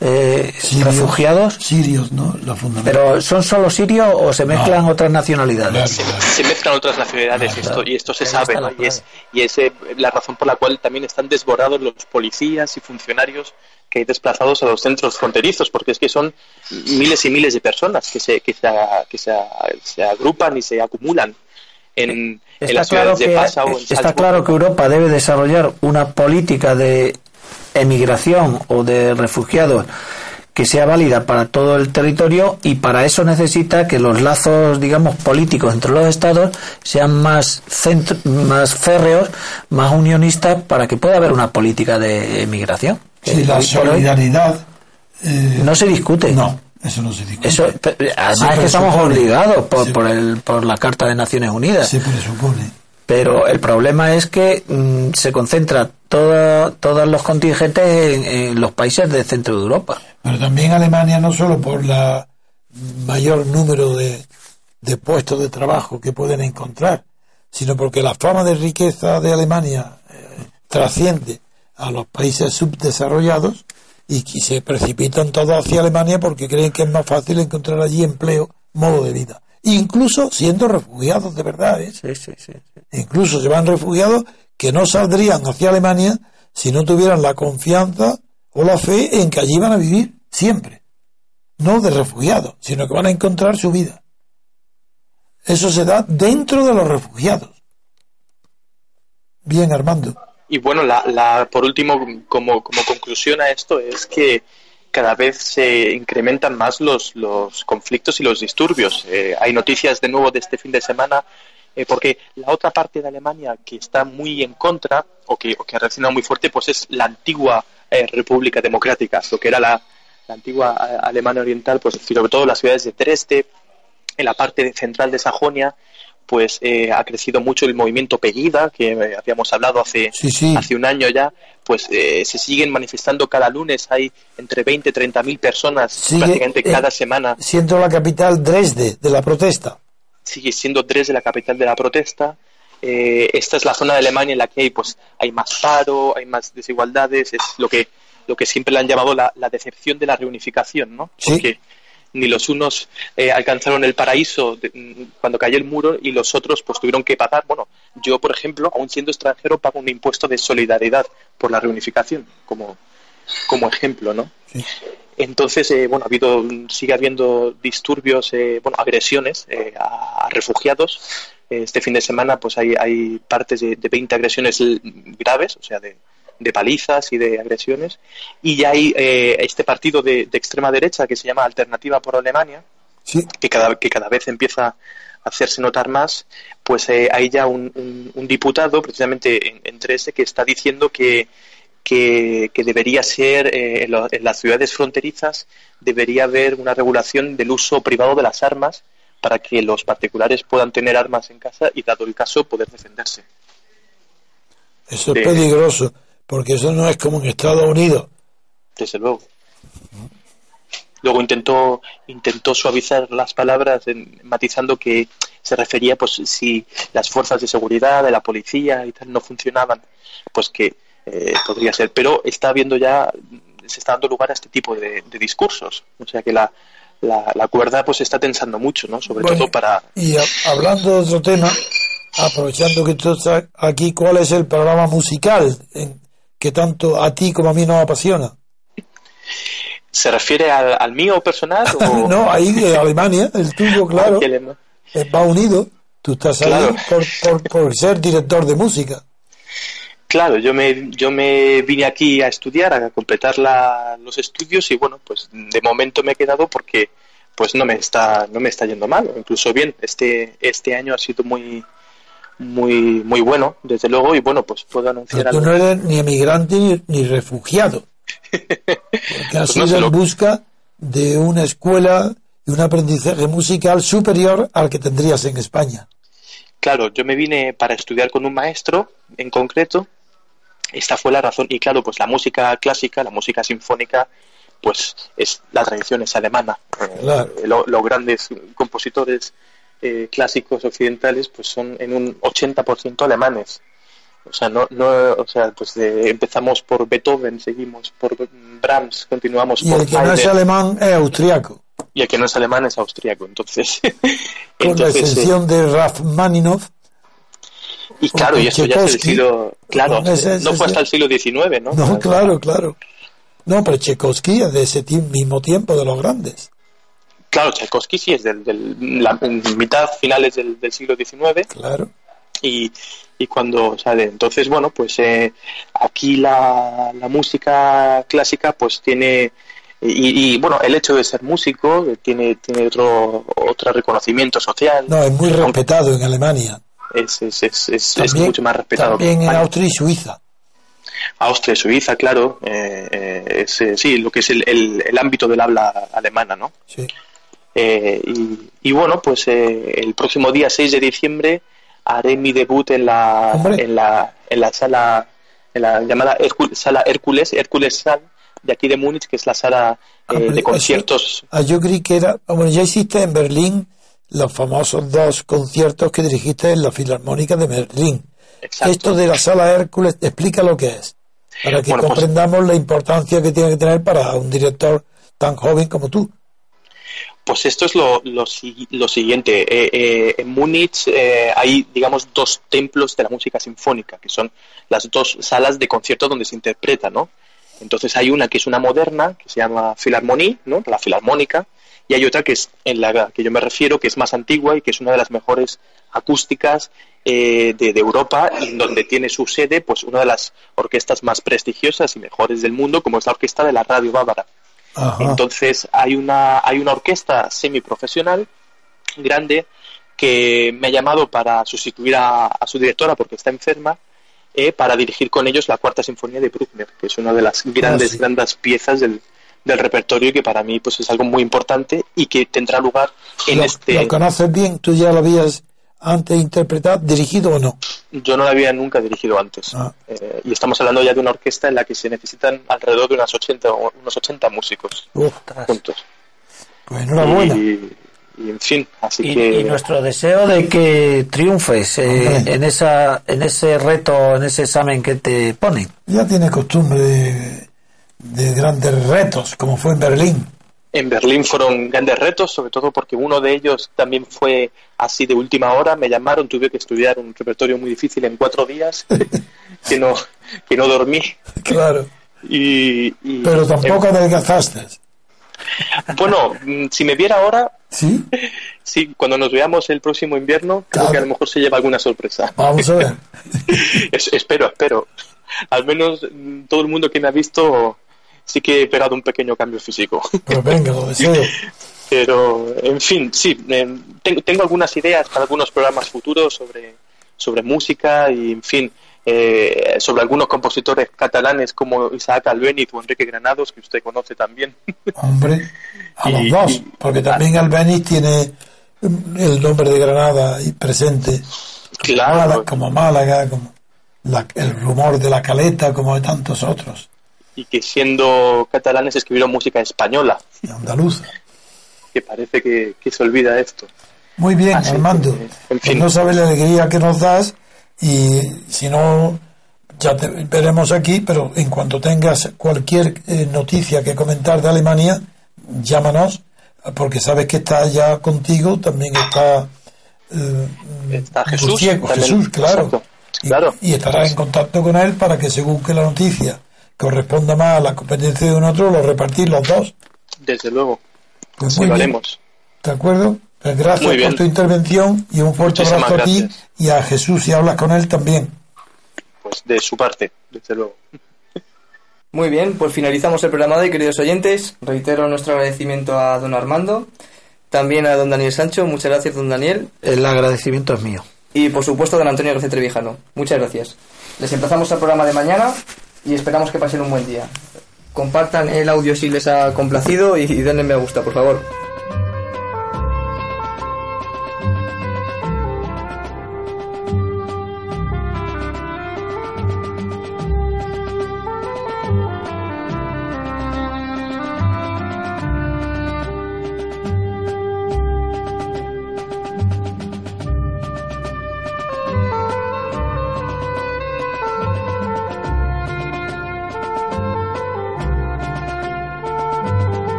B: eh, refugiados.
D: Sirios, ¿no?
B: Pero ¿son solo sirios o se mezclan otras nacionalidades?
C: Se, mezclan otras nacionalidades y, esto, y esto se sabe, y es, y es eh, la razón por la cual también están desbordados los policías y funcionarios que hay desplazados a los centros fronterizos, porque es que son miles y miles de personas que se, que se, que se, agrupan y se acumulan en, en las ciudades de Pasa o en
B: Está claro que Europa debe desarrollar una política de emigración o de refugiados que sea válida para todo el territorio y para eso necesita que los lazos, digamos, políticos entre los estados sean más más férreos, más unionistas para que pueda haber una política de emigración.
D: Sí, la solidaridad
B: eh, no se discute.
D: No, eso no se discute.
B: Eso, además es que estamos obligados por, por, el, por la Carta de Naciones Unidas.
D: Se presupone.
B: Pero el problema es que mm, se concentra todo, todos los contingentes en, los países del centro de Europa.
D: Pero también Alemania, no solo por la mayor número de, de puestos de trabajo que pueden encontrar, sino porque la fama de riqueza de Alemania eh, trasciende a los países subdesarrollados y que se precipitan todos hacia Alemania porque creen que es más fácil encontrar allí empleo, modo de vida incluso siendo refugiados de verdad. ¿eh?
B: Sí, sí, sí,
D: Incluso se van refugiados que no saldrían hacia Alemania si no tuvieran la confianza o la fe en que allí van a vivir siempre. No de refugiados, sino que van a encontrar su vida. Eso se da dentro de los refugiados. Bien, Armando.
C: Y bueno, la, la, por último, como, como conclusión a esto, es que cada vez se incrementan más los, los conflictos y los disturbios. Eh, hay noticias de nuevo de este fin de semana, eh, porque la otra parte de Alemania que está muy en contra o que, o que ha reaccionado muy fuerte, pues es la antigua eh, República Democrática, lo que era la, la antigua Alemania Oriental, pues sobre todo las ciudades de Dresde, en la parte central de Sajonia, pues eh, ha crecido mucho el movimiento Pegida, que habíamos hablado hace, hace un año ya, pues eh, se siguen manifestando cada lunes, hay entre 20 y 30 mil personas prácticamente cada semana.
D: Siendo la capital Dresde de la protesta.
C: Sigue siendo Dresde la capital de la protesta. esta es la zona de Alemania en la que hay, pues, hay más paro, hay más desigualdades, es lo que, lo que siempre le han llamado la, decepción de la reunificación, ¿no?
D: Porque
C: ni los unos eh, alcanzaron el paraíso mm, cuando cayó el muro y los otros pues tuvieron que pagar. Bueno, yo, por ejemplo, aún siendo extranjero, pago un impuesto de solidaridad por la reunificación, como, como ejemplo, ¿no? Entonces, eh, bueno, ha habido, sigue habiendo disturbios, eh, bueno, agresiones a, refugiados. Este fin de semana, pues hay, hay partes de, de 20 agresiones graves, o sea, de, de palizas y de agresiones. Y ya hay eh, este partido de, extrema derecha que se llama Alternativa por Alemania, que, cada, que cada vez empieza hacerse notar más, pues eh, hay ya un, diputado, precisamente en, en que está diciendo que, que, debería ser eh, en, las ciudades fronterizas, debería haber una regulación del uso privado de las armas para que los particulares puedan tener armas en casa y, dado el caso, poder defenderse.
D: Eso es peligroso porque eso no es como en Estados Unidos.
C: Desde luego. Luego intentó intentó suavizar las palabras matizando que se refería pues si las fuerzas de seguridad de la policía y tal no funcionaban pues que eh, podría ser. Pero está habiendo ya se está dando lugar a este tipo de, discursos. O sea que la, la, cuerda pues está tensando mucho no sobre todo para
D: y hablando de otro tema aprovechando que tú estás aquí cuál es el programa musical en, que tanto a ti como a mí nos apasiona.
C: ¿Se refiere al, mío personal? O... [laughs]
D: no, ahí de [laughs] Alemania, el tuyo, claro. Eh, va unido. Tú estás ahí por, por, ser director de música.
C: Claro, yo me, yo me vine aquí a estudiar, a completar la, los estudios y bueno, pues de momento me he quedado porque pues no me está, no me está yendo mal, incluso bien. Este, este año ha sido muy, muy muy bueno, desde luego, y bueno, pues puedo anunciar
D: Pero tú no eres ni emigrante ni, refugiado, porque has pues ido en busca de una escuela y un aprendizaje musical superior al que tendrías en España.
C: Claro, yo me vine para estudiar con un maestro en concreto. Esta fue la razón. Y claro, pues la música clásica, la música sinfónica, pues es la tradición es alemana. Eh, los grandes compositores eh, clásicos occidentales pues son en un 80% alemanes. O sea, no, no, o sea, pues de- empezamos por Beethoven, seguimos por Brahms, continuamos
D: Y
C: por
D: el que no es alemán es austriaco,
C: y el que no es alemán es austríaco. Entonces, [laughs]
D: con la
C: entonces, eh,
D: excepción de Rachmaninoff.
C: y claro, y esto ya es el siglo, claro, no
D: ese-
C: fue hasta el siglo XIX, ¿no?
D: No, claro, claro. No, pero Tchaikovsky es de ese mismo tiempo de los grandes.
C: Claro, Tchaikovsky sí es del- la mitad finales del, del siglo XIX
D: Claro.
C: Y, y cuando sale. Entonces, bueno, pues eh, aquí la, la música clásica pues tiene, y, y, bueno, el hecho de ser músico eh, tiene, tiene otro, otro reconocimiento social,
D: No, es muy respetado en Alemania.
C: es, es, es, es, mucho más respetado.
D: También en. Austria y Suiza.
C: Austria, Suiza, claro, eh, eh, es, eh, sí, lo que es el, el, el ámbito del habla alemana, ¿no?
D: Sí.
C: Eh, y, y bueno, pues eh, el próximo día 6 de diciembre haré mi debut en la,
D: Hombre.
C: en la, en la sala, en la llamada sala Hércules, Hércules Sal, de aquí de Múnich, que es la sala eh,
D: Hombre,
C: de conciertos.
D: Ah, yo creí que era. ah, Bueno, ya hiciste en Berlín los famosos dos conciertos que dirigiste en la Filarmónica de Berlín.
C: Exacto.
D: Esto de la sala Hércules, explica lo que es. Para que
C: Bueno, pues-
D: comprendamos la importancia que tiene que tener para un director tan joven como tú.
C: Pues esto es lo, lo, si- lo siguiente. Eh, eh, en Múnich eh, hay, digamos, dos templos de la música sinfónica, que son las dos salas de concierto donde se interpreta, ¿no? Entonces hay una que es una moderna, que se llama Philharmonie, ¿no? La Filarmónica, y hay otra que es en la que yo me refiero, que es más antigua y que es una de las mejores acústicas eh, de, de Europa, y donde tiene su sede, pues, una de las orquestas más prestigiosas y mejores del mundo, como es la orquesta de la Radio Bávara.
D: Ajá.
C: Entonces hay una, hay una orquesta semiprofesional grande que me ha llamado para sustituir a, a su directora porque está enferma eh, para dirigir con ellos la cuarta sinfonía de Bruckner, que es una de las grandes,
D: Ah, sí.
C: grandes piezas del, del repertorio y que para mí pues es algo muy importante y que tendrá lugar en
D: lo,
C: este...
D: lo conoces bien, tú ya lo habías antes interpretado, dirigido o no.
C: Yo no la había nunca dirigido antes.
D: Ah.
C: Eh, y estamos hablando ya de una orquesta en la que se necesitan alrededor de unas 80, o unos 80 músicos
D: Uf,
C: juntos.
D: pues enhorabuena.
C: Y, y, en fin, así
B: Y,
C: que...
B: y nuestro deseo de que triunfes eh, en esa en ese reto, en ese examen que te ponen.
D: Ya tiene costumbre de, de grandes retos, como fue en Berlín.
C: En Berlín fueron grandes retos, sobre todo porque uno de ellos también fue así de última hora. Me llamaron, tuve que estudiar un repertorio muy difícil en cuatro días, [laughs] que no, que no dormí.
D: Claro.
C: Y, y-
D: Pero tampoco adelgazaste.
C: eh, bueno, mm, si me viera ahora,
D: ¿Sí? [laughs]
C: sí, cuando nos veamos el próximo invierno, creo
D: Claro.
C: que a lo mejor se lleva alguna sorpresa.
D: Vamos a ver. [laughs]
C: Es- espero, espero. Al menos mm, todo el mundo que me ha visto sí que he pegado un pequeño cambio físico. [laughs]
D: Pues venga, lo deseo.
C: Pero, en fin, sí, eh, tengo, tengo algunas ideas para algunos programas futuros sobre, sobre música y, en fin, eh, sobre algunos compositores catalanes como Isaac Albéniz o Enrique Granados, que usted conoce también. [laughs]
D: Hombre, a los
C: Y-
D: dos.
C: y-
D: Porque también tiene el nombre de Granada presente.
C: Claro.
D: Málaga, como Málaga, como la- el rumor de la caleta, como de tantos otros.
C: Y que siendo catalanes escribieron música española,
D: Y andaluza.
C: que parece que, que se olvida esto.
D: Muy bien,
C: Así
D: Armando.
C: que, en
D: Pues
C: fin.
D: no sabes la alegría que nos das y si no, ya te veremos aquí, pero en cuanto tengas cualquier eh, noticia que comentar de Alemania, llámanos, porque sabes que está ya contigo, también está eh,
C: Está Jesús. También.
D: Jesús, claro.
C: Exacto.
D: Y,
C: Claro.
D: y estarás en contacto con él para que según que la noticia corresponda más a la competencia de un otro, lo repartir los dos.
C: Desde luego.
D: Pues
C: lo
D: bien.
C: haremos.
D: ¿De acuerdo? Pues gracias
C: Muy bien.
D: por tu intervención y un fuerte
C: Muchísimas
D: abrazo a ti y a Jesús si hablas con él también.
C: Pues de su parte, desde luego.
A: Muy bien, pues finalizamos el programa de hoy, queridos oyentes. Reitero nuestro agradecimiento a don Armando, también a don Daniel Sancho, muchas gracias don Daniel,
B: El agradecimiento es mío.
A: y por supuesto a don Antonio García Trevijano. Muchas gracias. Les empezamos el programa de mañana y esperamos que pasen un buen día. Compartan el audio si les ha complacido y denle me gusta, por favor.